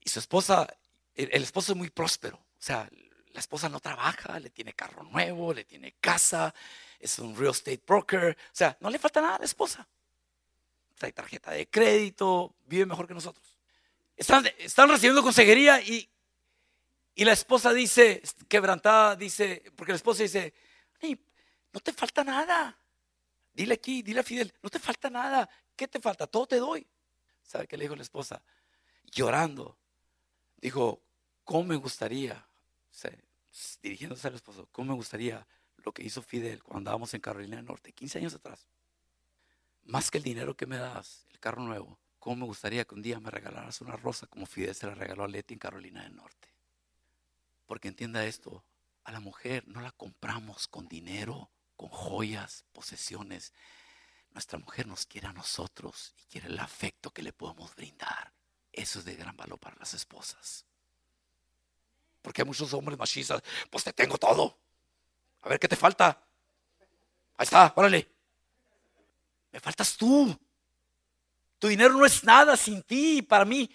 Y su esposa, el, esposo es muy próspero. O sea, la esposa no trabaja, le tiene carro nuevo, le tiene casa, es un real estate broker. O sea, no le falta nada a la esposa trae tarjeta de crédito, vive mejor que nosotros. Están, están recibiendo consejería y, y la esposa dice, quebrantada, dice, porque la esposa dice, no te falta nada. Dile aquí, dile a Fidel, no te falta nada. ¿Qué te falta? Todo te doy. ¿Sabe qué le dijo la esposa? Llorando. Dijo, ¿cómo me gustaría? dirigiéndose al esposo, ¿cómo me gustaría lo que hizo Fidel cuando andábamos en Carolina del Norte, 15 años atrás? Más que el dinero que me das, el carro nuevo, ¿cómo me gustaría que un día me regalaras una rosa como Fidel se la regaló a Leti en Carolina del Norte? Porque entienda esto, a la mujer no la compramos con dinero, con joyas, posesiones. Nuestra mujer nos quiere a nosotros y quiere el afecto que le podemos brindar. Eso es de gran valor para las esposas. Porque hay muchos hombres machistas, pues te tengo todo. A ver qué te falta. Ahí está, órale. Me faltas tú. Tu dinero no es nada sin ti. Para mí,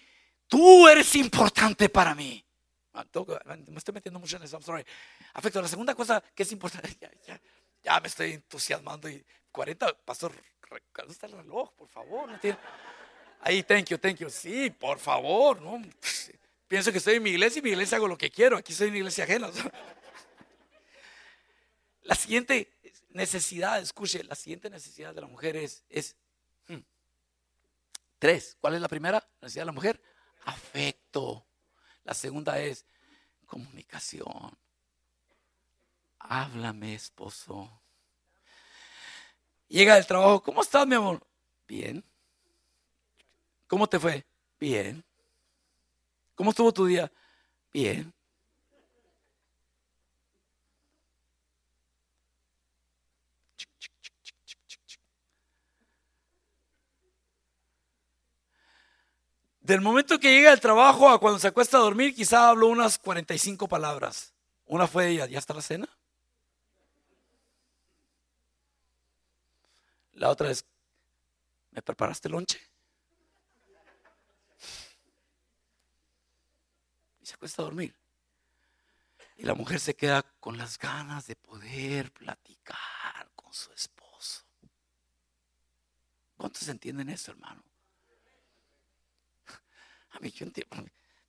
tú eres importante para mí. Ah, me estoy metiendo mucho en eso, I'm sorry. Afecto, la segunda cosa que es importante, ya, me estoy entusiasmando y 40, pastor, ¿dónde está el reloj? Por favor. Ahí, thank you, thank you. Sí, por favor, no. Pienso que estoy en mi iglesia y mi iglesia hago lo que quiero. Aquí soy en iglesia ajena. La siguiente necesidad, escuche, la siguiente necesidad de la mujer es, hmm, tres. ¿Cuál es la primera necesidad de la mujer? Afecto. La segunda es comunicación. Háblame, esposo. Llega del trabajo, ¿cómo estás, mi amor? Bien. ¿Cómo te fue? Bien. ¿Cómo estuvo tu día? Bien. Del momento que llega al trabajo a cuando se acuesta a dormir, quizá habló unas 45 palabras. Una fue ella, ¿ya está la cena? La otra es, ¿me preparaste el lonche? Y se acuesta a dormir. Y la mujer se queda con las ganas de poder platicar con su esposo. ¿Cuántos entienden eso, hermano? Entiendo.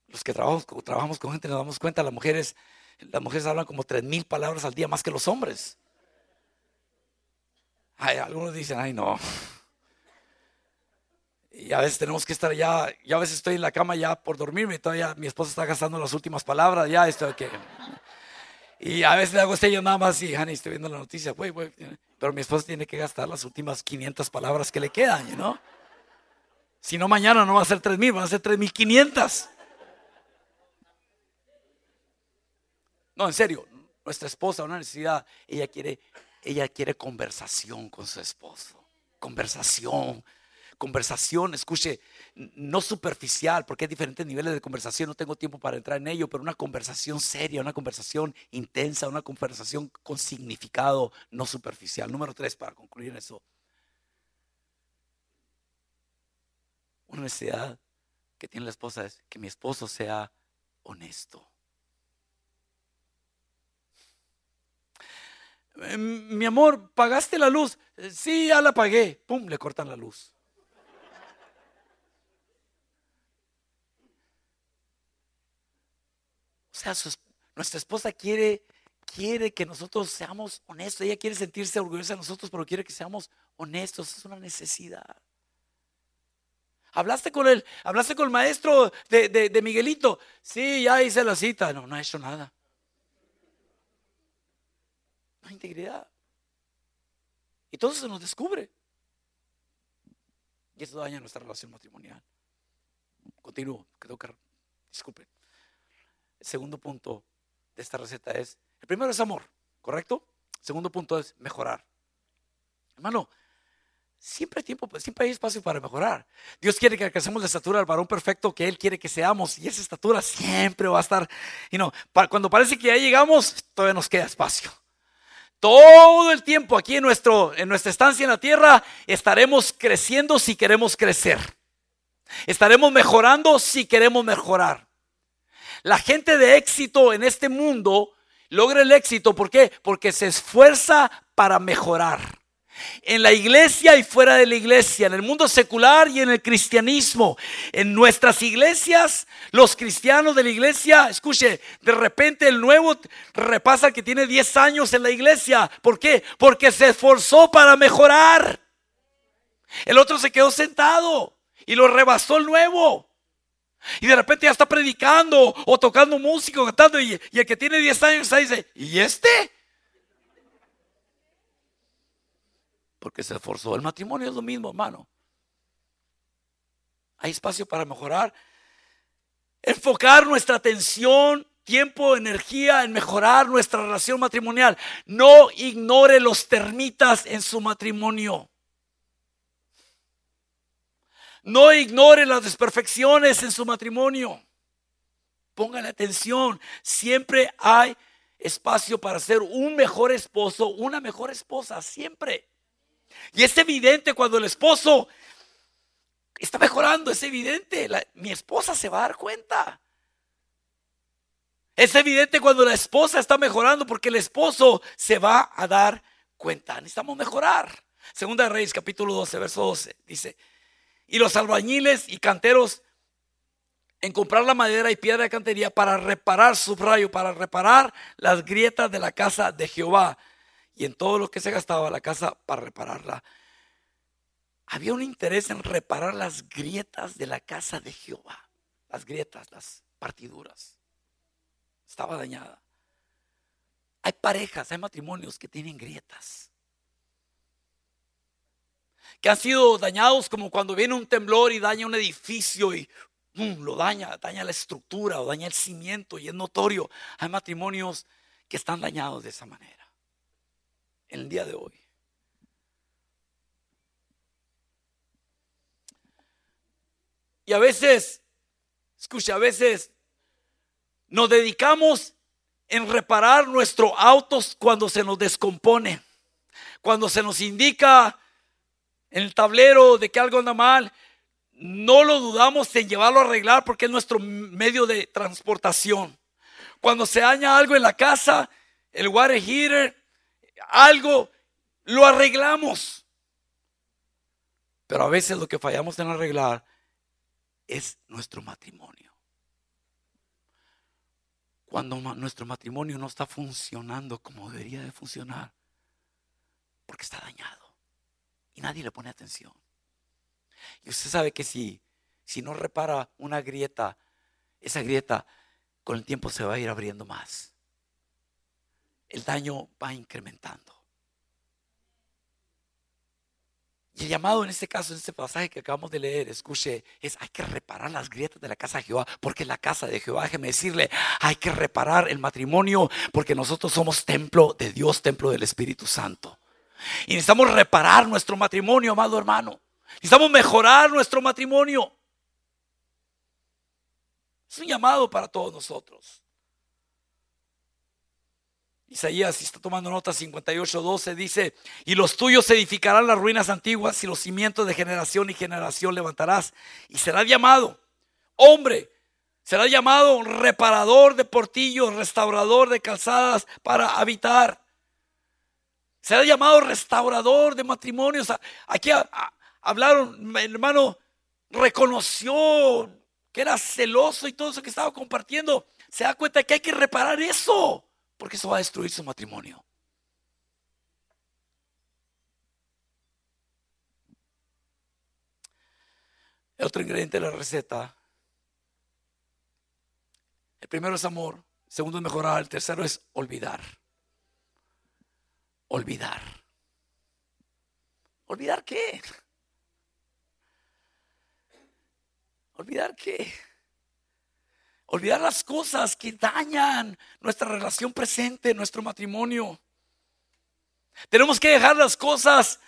Los que trabajamos, trabajamos con gente nos damos cuenta, las mujeres, las mujeres hablan como tres mil palabras al día más que los hombres. algunos dicen, ay no. Y a veces tenemos que estar ya, yo a veces estoy en la cama ya por dormirme, todavía mi esposa está gastando las últimas palabras, ya esto que... Y a veces le hago este yo nada más y, honey, estoy viendo la noticia, pero mi esposa tiene que gastar las últimas 500 palabras que le quedan, ¿no? Si no, mañana no va a ser tres mil, van a ser tres mil quinientas. No, en serio, nuestra esposa, una necesidad, ella quiere, ella quiere conversación con su esposo. Conversación, conversación, escuche, no superficial, porque hay diferentes niveles de conversación, no tengo tiempo para entrar en ello, pero una conversación seria, una conversación intensa, una conversación con significado, no superficial. Número tres, para concluir en eso, Una necesidad que tiene la esposa es que mi esposo sea honesto. Em, mi amor, ¿pagaste la luz? Sí, ya la pagué. Pum, le cortan la luz. O sea, nuestra esposa quiere, quiere que nosotros seamos honestos. Ella quiere sentirse orgullosa de nosotros, pero quiere que seamos honestos. Es una necesidad. ¿Hablaste con él? ¿Hablaste con el maestro de, de Miguelito? Sí, ya hice la cita. No, no ha hecho nada. No hay integridad. Y todo se nos descubre. Y eso daña nuestra relación matrimonial. Continúo, que, disculpe. El segundo punto de esta receta es, el primero es amor, ¿correcto? El segundo punto es mejorar. Hermano, siempre hay tiempo, siempre hay espacio para mejorar. Dios quiere que alcancemos la estatura del varón perfecto que Él quiere que seamos y esa estatura siempre va a estar, y no, cuando parece que ya llegamos, todavía nos queda espacio. Todo el tiempo aquí en, nuestro, en nuestra estancia en la tierra estaremos creciendo si queremos crecer. Estaremos mejorando si queremos mejorar. La gente de éxito en este mundo logra el éxito. ¿Por qué? Porque se esfuerza para mejorar en la iglesia y fuera de la iglesia, en el mundo secular y en el cristianismo. En nuestras iglesias, los cristianos de la iglesia, escuche, de repente el nuevo repasa que tiene 10 años en la iglesia. ¿Por qué? Porque se esforzó para mejorar. El otro se quedó sentado y lo rebasó el nuevo. Y de repente ya está predicando o tocando música, cantando. Y, el que tiene 10 años ahí dice, ¿y este? Porque se esforzó. El matrimonio es lo mismo, hermano. Hay espacio para mejorar. Enfocar nuestra atención, tiempo, energía en mejorar nuestra relación matrimonial. No ignore los termitas en su matrimonio. No ignore las desperfecciones en su matrimonio. Póngale atención. Siempre hay espacio para ser un mejor esposo, una mejor esposa. Siempre. Y es evidente cuando el esposo está mejorando, es evidente. mi esposa se va a dar cuenta. Es evidente cuando la esposa está mejorando porque el esposo se va a dar cuenta. Necesitamos mejorar. Segunda Reyes capítulo 12, verso 12. Dice, y los albañiles y canteros en comprar la madera y piedra de cantería para reparar, subrayo, para reparar las grietas de la casa de Jehová y en todo lo que se gastaba la casa para repararla. Había un interés en reparar las grietas de la casa de Jehová. Las grietas, las partiduras. Estaba dañada. Hay parejas, hay matrimonios que tienen grietas. Que han sido dañados como cuando viene un temblor y daña un edificio y lo daña, daña la estructura o daña el cimiento y es notorio. Hay matrimonios que están dañados de esa manera el día de hoy. Y a veces, escucha, a veces nos dedicamos en reparar nuestro autos cuando se nos descompone, cuando se nos indica en el tablero de que algo anda mal, no lo dudamos en llevarlo a arreglar porque es nuestro medio de transportación. Cuando se daña algo en la casa, el water heater, algo, lo arreglamos. Pero a veces lo que fallamos en arreglar es nuestro matrimonio. Cuando nuestro matrimonio no está funcionando como debería de funcionar, porque está dañado y nadie le pone atención. Y usted sabe que si, si no repara una grieta, esa grieta con el tiempo se va a ir abriendo más el daño va incrementando. Y el llamado en este caso, en este pasaje que acabamos de leer, escuche, es hay que reparar las grietas de la casa de Jehová, porque la casa de Jehová, déjeme decirle, hay que reparar el matrimonio, porque nosotros somos templo de Dios, templo del Espíritu Santo. Y necesitamos reparar nuestro matrimonio, amado hermano. Necesitamos mejorar nuestro matrimonio. Es un llamado para todos nosotros. Isaías, si está tomando nota 58, 12, dice, y los tuyos edificarán las ruinas antiguas y los cimientos de generación y generación levantarás. Y será llamado hombre, será llamado reparador de portillos, restaurador de calzadas para habitar. Será llamado restaurador de matrimonios. Aquí hablaron, hermano, reconoció que era celoso y todo eso que estaba compartiendo. Se da cuenta que hay que reparar eso porque eso va a destruir su matrimonio. El otro ingrediente de la receta. El primero es amor, el segundo es mejorar, el tercero es olvidar. Olvidar. ¿Olvidar qué? ¿Olvidar qué? Olvidar las cosas que dañan nuestra relación presente, nuestro matrimonio. Tenemos que dejar las cosas,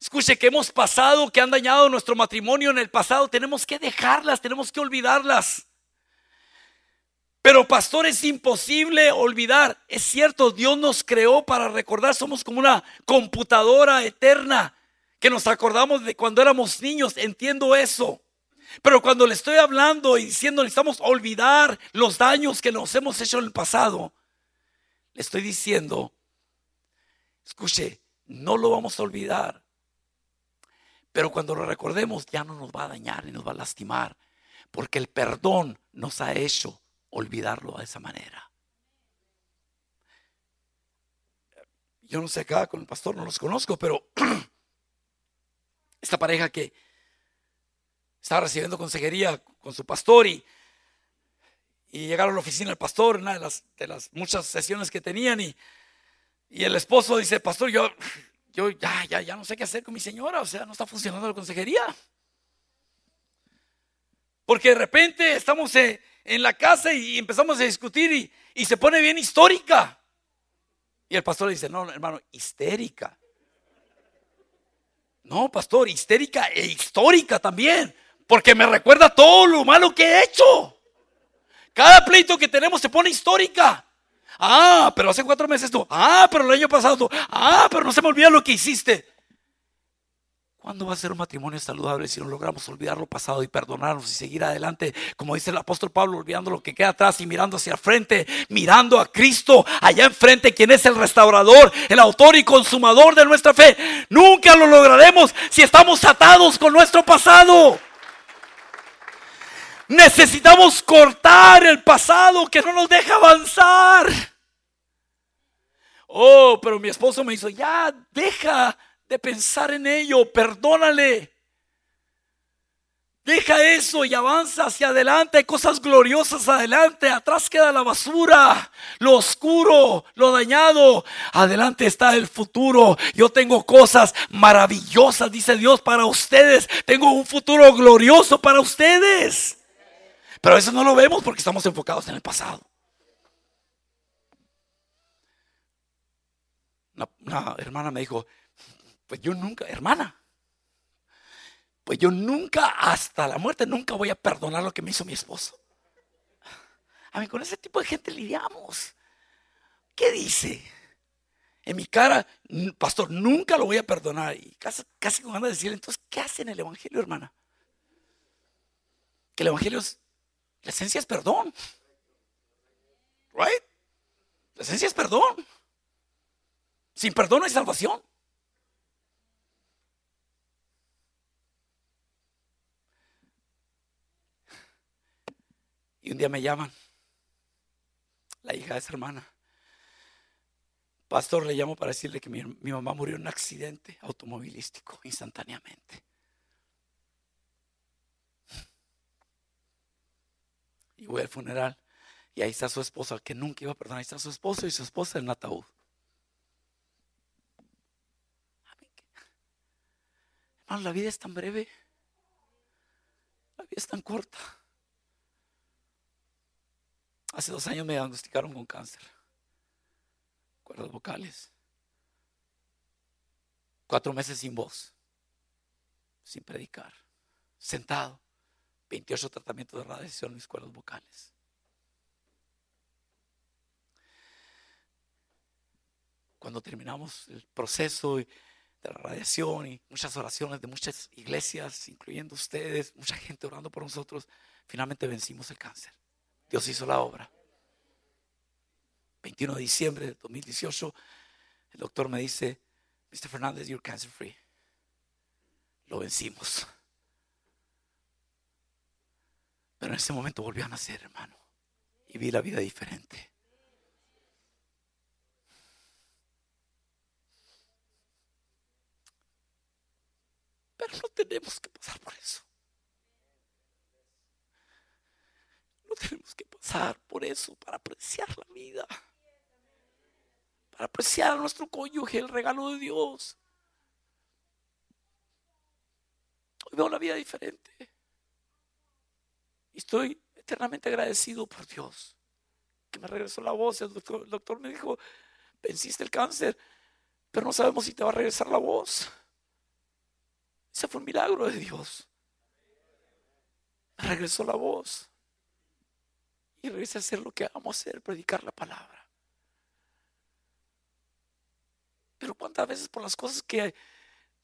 escuche, que hemos pasado, que han dañado nuestro matrimonio en el pasado. Tenemos que dejarlas, tenemos que olvidarlas. Pero pastor, es imposible olvidar. Es cierto, Dios nos creó para recordar. Somos como una computadora eterna que nos acordamos de cuando éramos niños. Entiendo eso. Pero cuando le estoy hablando y diciendo necesitamos olvidar los daños que nos hemos hecho en el pasado, le estoy diciendo, escuche, no lo vamos a olvidar. Pero cuando lo recordemos ya no nos va a dañar ni nos va a lastimar, porque el perdón nos ha hecho olvidarlo de esa manera. Yo no sé acá con el pastor, no los conozco, pero esta pareja que estaba recibiendo consejería con su pastor y, y llegaron a la oficina del pastor, una de las, de las muchas sesiones que tenían y, y el esposo dice, pastor, yo, yo ya, ya, ya no sé qué hacer con mi señora, o sea, no está funcionando la consejería. Porque de repente estamos en, la casa y empezamos a discutir y, y se pone bien histórica. Y el pastor le dice, no, hermano, histérica. No, pastor, histérica e histórica también. Porque me recuerda todo lo malo que he hecho. Cada pleito que tenemos se pone histórica. Ah, pero hace cuatro meses tú. Ah, pero el año pasado Ah, pero no se me olvida lo que hiciste. ¿Cuándo va a ser un matrimonio saludable si no logramos olvidar lo pasado y perdonarnos y seguir adelante? Como dice el apóstol Pablo, olvidando lo que queda atrás y mirando hacia el frente, mirando a Cristo allá enfrente, quien es el restaurador, el autor y consumador de nuestra fe. Nunca lo lograremos si estamos atados con nuestro pasado. Necesitamos cortar el pasado que no nos deja avanzar. Oh, pero mi esposo me hizo, ya, deja de pensar en ello, perdónale. Deja eso y avanza hacia adelante, hay cosas gloriosas adelante, atrás queda la basura, lo oscuro, lo dañado, adelante está el futuro. Yo tengo cosas maravillosas, dice Dios, para ustedes, tengo un futuro glorioso para ustedes. Pero eso no lo vemos porque estamos enfocados en el pasado. Una, hermana me dijo, pues yo nunca, hermana, pues yo nunca, hasta la muerte, nunca voy a perdonar lo que me hizo mi esposo. A mí con ese tipo de gente lidiamos. ¿Qué dice? En mi cara, pastor, nunca lo voy a perdonar. Y casi, casi como anda a decir, entonces, ¿qué hace en el Evangelio, hermana? Que el Evangelio es la esencia es perdón. Right? La esencia es perdón. Sin perdón no hay salvación. Y un día me llaman, la hija de esa hermana. Pastor, le llamo para decirle que mi, mi mamá murió en un accidente automovilístico instantáneamente. Y voy al funeral. Y ahí está su esposa, que nunca iba a perdonar. Ahí está su esposo y su esposa en el ataúd. Hermano, la vida es tan breve. La vida es tan corta. Hace dos años me diagnosticaron con cáncer. Cuerdas vocales. Cuatro meses sin voz. Sin predicar. Sentado. 28 tratamientos de radiación en mis cuerdas vocales. Cuando terminamos el proceso de la radiación y muchas oraciones de muchas iglesias, incluyendo ustedes, mucha gente orando por nosotros, finalmente vencimos el cáncer. Dios hizo la obra. 21 de diciembre de 2018, el doctor me dice, Mr. Fernández, you're cancer free. Lo vencimos. Pero en ese momento volví a nacer, hermano. Y vi la vida diferente. Pero no tenemos que pasar por eso. No tenemos que pasar por eso para apreciar la vida. Para apreciar a nuestro cónyuge, el regalo de Dios. Hoy veo la vida diferente. Estoy eternamente agradecido por Dios. Que me regresó la voz. El doctor, doctor me dijo, venciste el cáncer, pero no sabemos si te va a regresar la voz. Ese fue un milagro de Dios. Me regresó la voz. Y regresé a hacer lo que amo hacer, predicar la palabra. Pero cuántas veces por las cosas que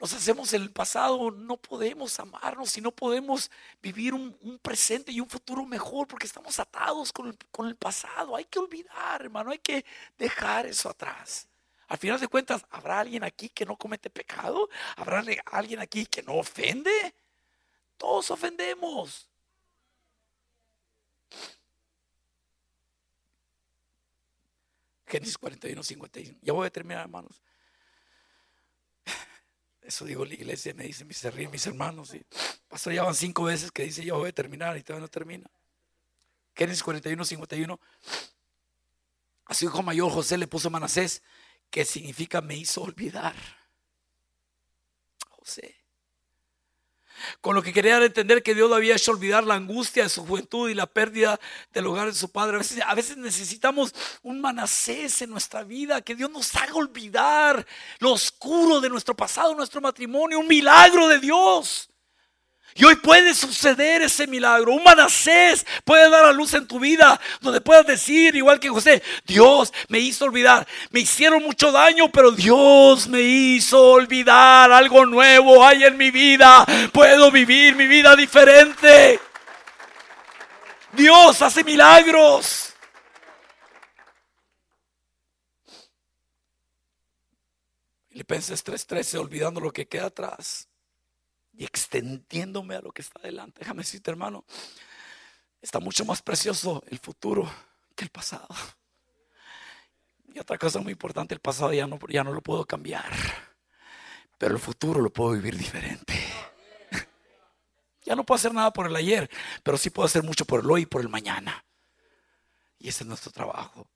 nos hacemos el pasado, no podemos amarnos y no podemos vivir un, presente y un futuro mejor porque estamos atados con el pasado. Hay que olvidar, hermano, hay que dejar eso atrás. Al final de cuentas, ¿habrá alguien aquí que no comete pecado? ¿Habrá alguien aquí que no ofende? Todos ofendemos. Génesis 41, 51. Ya voy a terminar, hermanos. Eso digo la iglesia, me dice, se ríen mis hermanos. Y pastor, ya van cinco veces que dice, yo voy a terminar y todavía no termina. Génesis 41, 51. A su hijo mayor José le puso Manasés, que significa me hizo olvidar. José. Con lo que quería entender que Dios había hecho olvidar la angustia de su juventud y la pérdida del hogar de su padre. A veces, a veces necesitamos un manasés en nuestra vida, que Dios nos haga olvidar lo oscuro de nuestro pasado, nuestro matrimonio, un milagro de Dios. Y hoy puede suceder ese milagro. Un Manasés puede dar a luz en tu vida donde puedas decir, igual que José, Dios me hizo olvidar. Me hicieron mucho daño, pero Dios me hizo olvidar. Algo nuevo hay en mi vida. Puedo vivir mi vida diferente. Dios hace milagros. Filipenses 3:13, olvidando lo que queda atrás extendiéndome a lo que está adelante. Déjame decirte, hermano, está mucho más precioso el futuro que el pasado. Y otra cosa muy importante, el pasado ya no, ya no lo puedo cambiar, pero el futuro lo puedo vivir diferente. Ya no puedo hacer nada por el ayer, pero sí puedo hacer mucho por el hoy y por el mañana. Y ese es nuestro trabajo.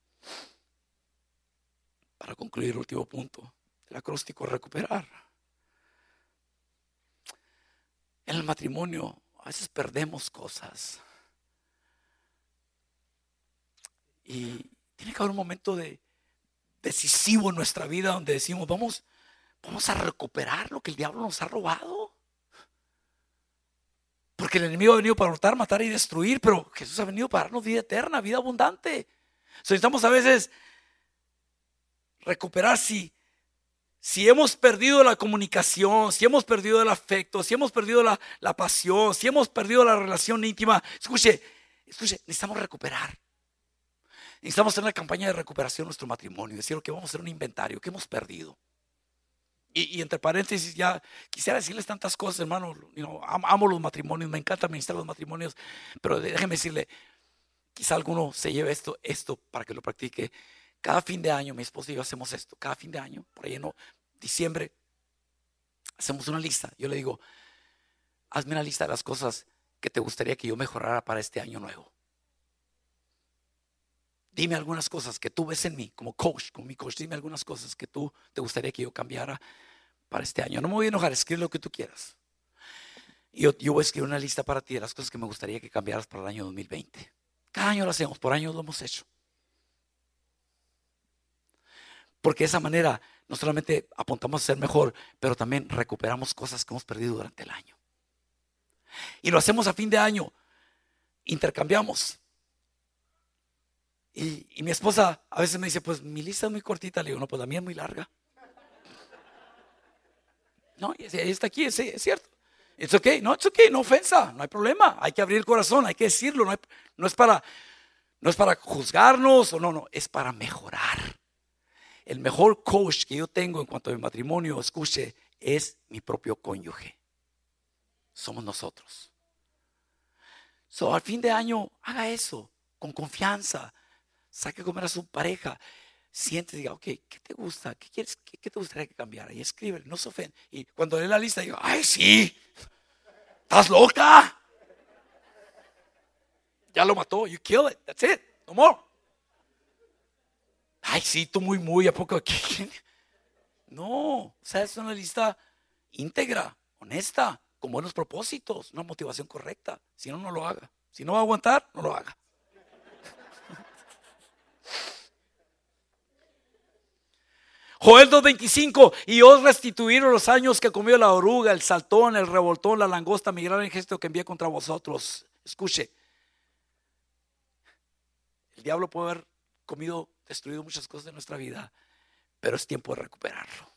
Para concluir último punto, el acróstico recuperar. En el matrimonio a veces perdemos cosas. Y tiene que haber un momento de decisivo en nuestra vida donde decimos, vamos, vamos a recuperar lo que el diablo nos ha robado. Porque el enemigo ha venido para hurtar, matar y destruir, pero Jesús ha venido para darnos vida eterna, vida abundante. necesitamos a veces recuperar si si hemos perdido la comunicación, si hemos perdido el afecto, si hemos perdido la, pasión, si hemos perdido la relación íntima, escuche, escuche, necesitamos recuperar. Necesitamos hacer una campaña de recuperación de nuestro matrimonio, decir que vamos a hacer un inventario, que hemos perdido. Y, entre paréntesis, ya quisiera decirles tantas cosas, hermano. amo, los matrimonios, me encanta administrar los matrimonios, pero déjeme decirle, quizá alguno se lleve esto, esto para que lo practique. Cada fin de año, mi esposa y yo hacemos esto. Cada fin de año, por ahí no, diciembre, hacemos una lista. Yo le digo, hazme una lista de las cosas que te gustaría que yo mejorara para este año nuevo. Dime algunas cosas que tú ves en mí, como coach, como mi coach, dime algunas cosas que tú te gustaría que yo cambiara para este año. No me voy a enojar, escribe lo que tú quieras. Yo, yo voy a escribir una lista para ti de las cosas que me gustaría que cambiaras para el año 2020. Cada año lo hacemos, por año lo hemos hecho. Porque de esa manera no solamente apuntamos a ser mejor, pero también recuperamos cosas que hemos perdido durante el año. Y lo hacemos a fin de año. Intercambiamos. Y, mi esposa a veces me dice, pues mi lista es muy cortita. Le digo, no, pues la mía es muy larga. No, está aquí, es, cierto. It's okay, no, it's okay, no ofensa, no hay problema. Hay que abrir el corazón, hay que decirlo. No, no, es para, no es para juzgarnos o no, no, es para mejorar. El mejor coach que yo tengo en cuanto a mi matrimonio, escuche, es mi propio cónyuge. Somos nosotros. So, al fin de año, haga eso con confianza. Saque a comer a su pareja. Siente, diga, ok, ¿qué te gusta? ¿Qué, quieres, qué, te gustaría que cambiara? Y escribe, no se ofende. Y cuando lee la lista, digo, ay, sí, ¿estás loca? Ya lo mató. You kill it. That's it. No more. Ay, sí, tú muy, muy, ¿a poco? No, o sea, es una lista íntegra, honesta, con buenos propósitos, una motivación correcta. Si no, no lo haga. Si no va a aguantar, no lo haga. Joel 2.25, y os restituiron los años que comió la oruga, el saltón, el revoltón, la langosta, mi gran gesto que envié contra vosotros. Escuche, el diablo puede haber comido, destruido muchas cosas de nuestra vida, pero es tiempo de recuperarlo.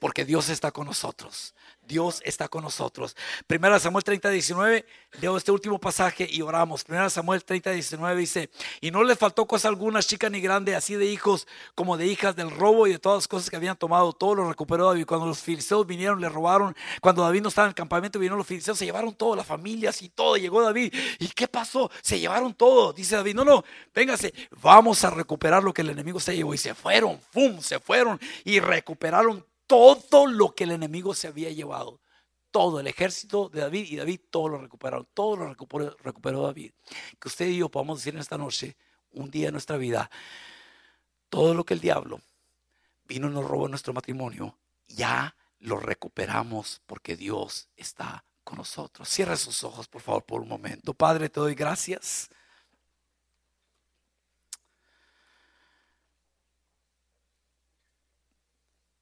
Porque Dios está con nosotros. Dios está con nosotros. Primera Samuel 30, 19, leo este último pasaje y oramos. Primera Samuel 30, 19 dice, y no le faltó cosa alguna, chica ni grande, así de hijos como de hijas del robo y de todas las cosas que habían tomado, todo lo recuperó David. Cuando los filisteos vinieron, le robaron. Cuando David no estaba en el campamento, vinieron los filisteos, se llevaron todo, las familias y todo. Llegó David. ¿Y qué pasó? Se llevaron todo. Dice David, no, no, véngase, vamos a recuperar lo que el enemigo se llevó. Y se fueron, ¡fum! Se fueron y recuperaron todo lo que el enemigo se había llevado. Todo el ejército de David y David todo lo recuperaron. Todo lo recuperó, David. Que usted y yo podamos decir en esta noche, un día de nuestra vida, todo lo que el diablo vino y nos robó en nuestro matrimonio, ya lo recuperamos porque Dios está con nosotros. Cierra sus ojos, por favor, por un momento. Padre, te doy gracias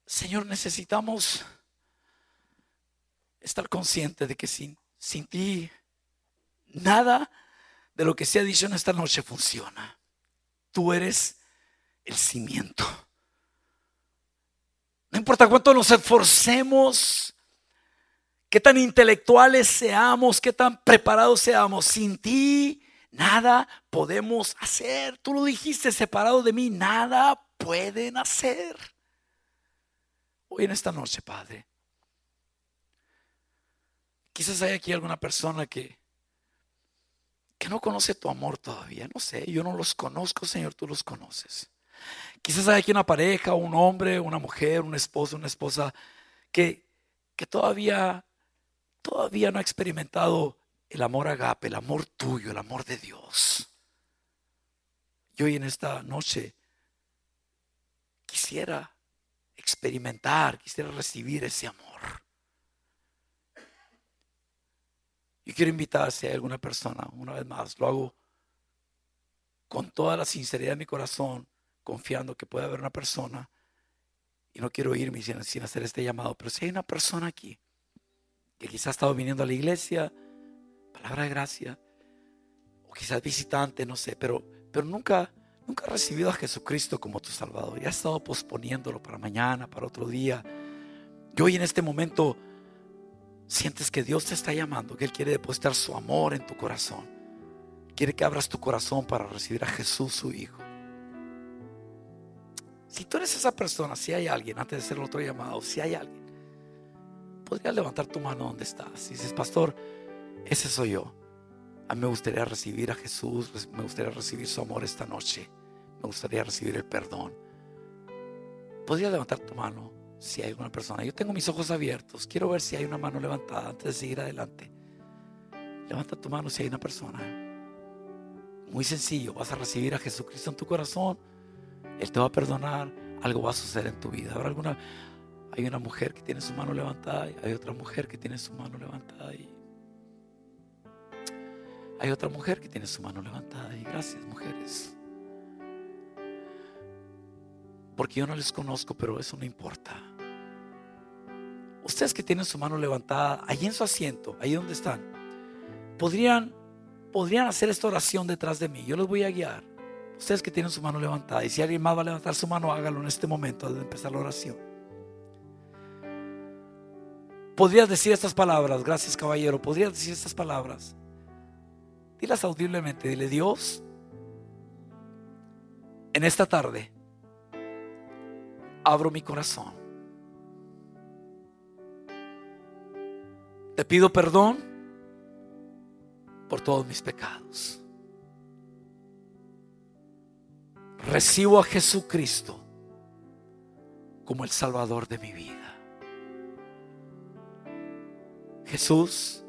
Señor, necesitamos estar conscientes de que sin, sin ti nada de lo que se ha dicho en esta noche funciona. Tú eres el cimiento. No importa cuánto nos esforcemos, qué tan intelectuales seamos, qué tan preparados seamos, sin ti nada podemos hacer. Tú lo dijiste, separado de mí, nada pueden hacer. Hoy en esta noche, Padre, quizás hay aquí alguna persona que, que no conoce tu amor todavía. No sé, yo no los conozco, Señor, tú los conoces. Quizás hay aquí una pareja, un hombre, una mujer, un esposo, una esposa que, que todavía, todavía no ha experimentado el amor agape, el amor tuyo, el amor de Dios. Y hoy en esta noche quisiera experimentar, quisiera recibir ese amor. Yo quiero invitar si hay alguna persona, una vez más, lo hago con toda la sinceridad de mi corazón, confiando que puede haber una persona, y no quiero irme sin, sin hacer este llamado, pero si hay una persona aquí que quizás ha estado viniendo a la iglesia, palabra de gracia, o quizás visitante, no sé, pero, pero nunca Nunca has recibido a Jesucristo como tu Salvador y has estado posponiéndolo para mañana, para otro día. Y hoy en este momento sientes que Dios te está llamando, que Él quiere depositar su amor en tu corazón. Quiere que abras tu corazón para recibir a Jesús, su Hijo. Si tú eres esa persona, si hay alguien, antes de hacer el otro llamado, si hay alguien, podrías levantar tu mano donde estás. Y dices, pastor, ese soy yo. A mí me gustaría recibir a Jesús, me gustaría recibir su amor esta noche me gustaría recibir el perdón. ¿Podría levantar tu mano si hay alguna persona? Yo tengo mis ojos abiertos. Quiero ver si hay una mano levantada antes de seguir adelante. Levanta tu mano si hay una persona. Muy sencillo. Vas a recibir a Jesucristo en tu corazón. Él te va a perdonar. Algo va a suceder en tu vida. Habrá alguna. Hay una mujer que tiene su mano levantada. Hay otra mujer que tiene su mano levantada. Hay otra mujer que tiene su mano levantada. Y gracias, mujeres porque yo no les conozco, pero eso no importa. Ustedes que tienen su mano levantada, ahí en su asiento, ahí donde están, podrían, podrían hacer esta oración detrás de mí. Yo los voy a guiar. Ustedes que tienen su mano levantada, y si alguien más va a levantar su mano, hágalo en este momento, de empezar la oración. Podrías decir estas palabras, gracias caballero, podrías decir estas palabras. Dilas audiblemente, dile Dios, en esta tarde abro mi corazón. Te pido perdón por todos mis pecados. Recibo a Jesucristo como el Salvador de mi vida. Jesús,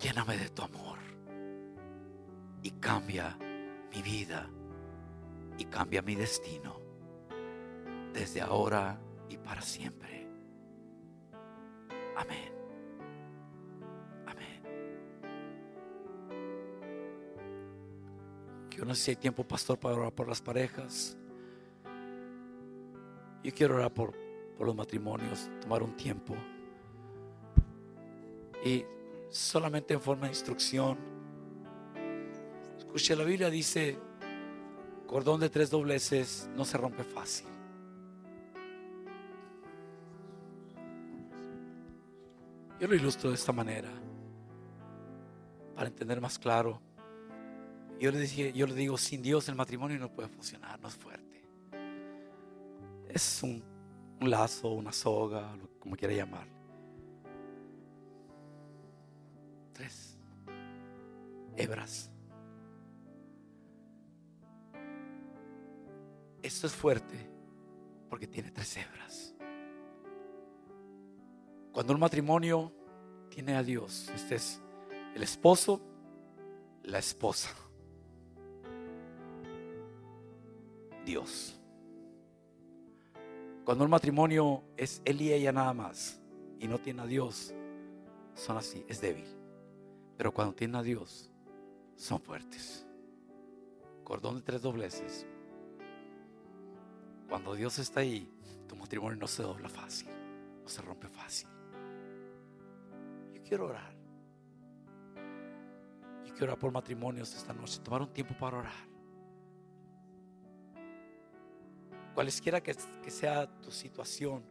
lléname de tu amor. y cambia mi vida y cambia mi destino desde ahora y para siempre. Amén. Amén. Yo no sé si hay tiempo, pastor, para orar por las parejas. Yo quiero orar por, los matrimonios, tomar un tiempo. Y solamente en forma de instrucción. Escuche, la Biblia dice, cordón de tres dobleces no se rompe fácil. Yo lo ilustro de esta manera para entender más claro. Yo le, dije, yo le digo, sin Dios el matrimonio no puede funcionar, no es fuerte. Es un, lazo, una soga, como quiera llamar. Tres hebras. Esto es fuerte porque tiene tres hebras. Cuando un matrimonio tiene a Dios, este es el esposo, la esposa. Dios. Cuando un matrimonio es él y ella nada más y no tiene a Dios, son así, es débil. Pero cuando tiene a Dios, son fuertes. Cordón de tres dobleces. Cuando Dios está ahí, tu matrimonio no se dobla fácil, no se rompe fácil quiero orar. Yo quiero orar por matrimonios esta noche. Tomar un tiempo para orar. Cualesquiera que, que sea tu situación.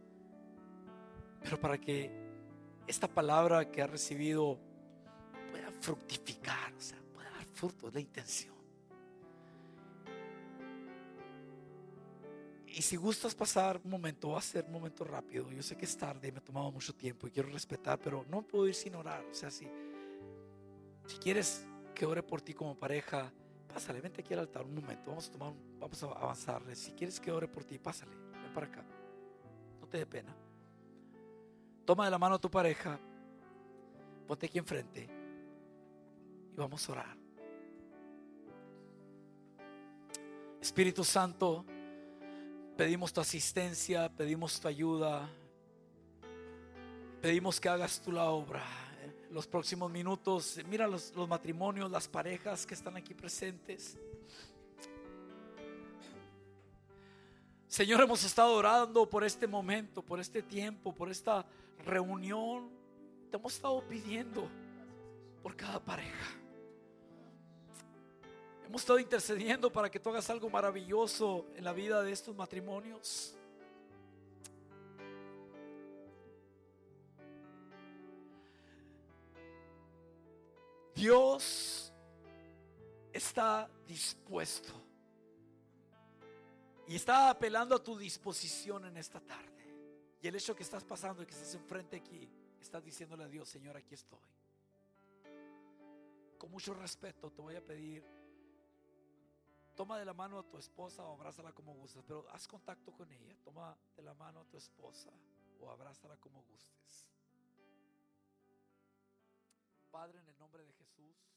Pero para que esta palabra que has recibido pueda fructificar, o sea, pueda dar fruto, es la intención. Y si gustas pasar un momento, va a ser un momento rápido. Yo sé que es tarde, me ha tomado mucho tiempo y quiero respetar, pero no puedo ir sin orar. O sea, si, si quieres que ore por ti como pareja, pásale, vente aquí al altar un momento. Vamos a tomar, vamos a avanzarle. Si quieres que ore por ti, pásale, ven para acá. No te dé pena. Toma de la mano a tu pareja, ponte aquí enfrente y vamos a orar. Espíritu Santo, Pedimos tu asistencia, pedimos tu ayuda, pedimos que hagas tú la obra. Los próximos minutos, mira los, los matrimonios, las parejas que están aquí presentes. Señor, hemos estado orando por este momento, por este tiempo, por esta reunión. Te hemos estado pidiendo por cada pareja. Hemos estado intercediendo para que tú hagas algo maravilloso en la vida de estos matrimonios. Dios está dispuesto y está apelando a tu disposición en esta tarde. Y el hecho que estás pasando y que estás enfrente aquí, estás diciéndole a Dios, Señor, aquí estoy. Con mucho respeto te voy a pedir Toma de la mano a tu esposa o abrázala como gustes, pero haz contacto con ella. Toma de la mano a tu esposa o abrázala como gustes. Padre, en el nombre de Jesús.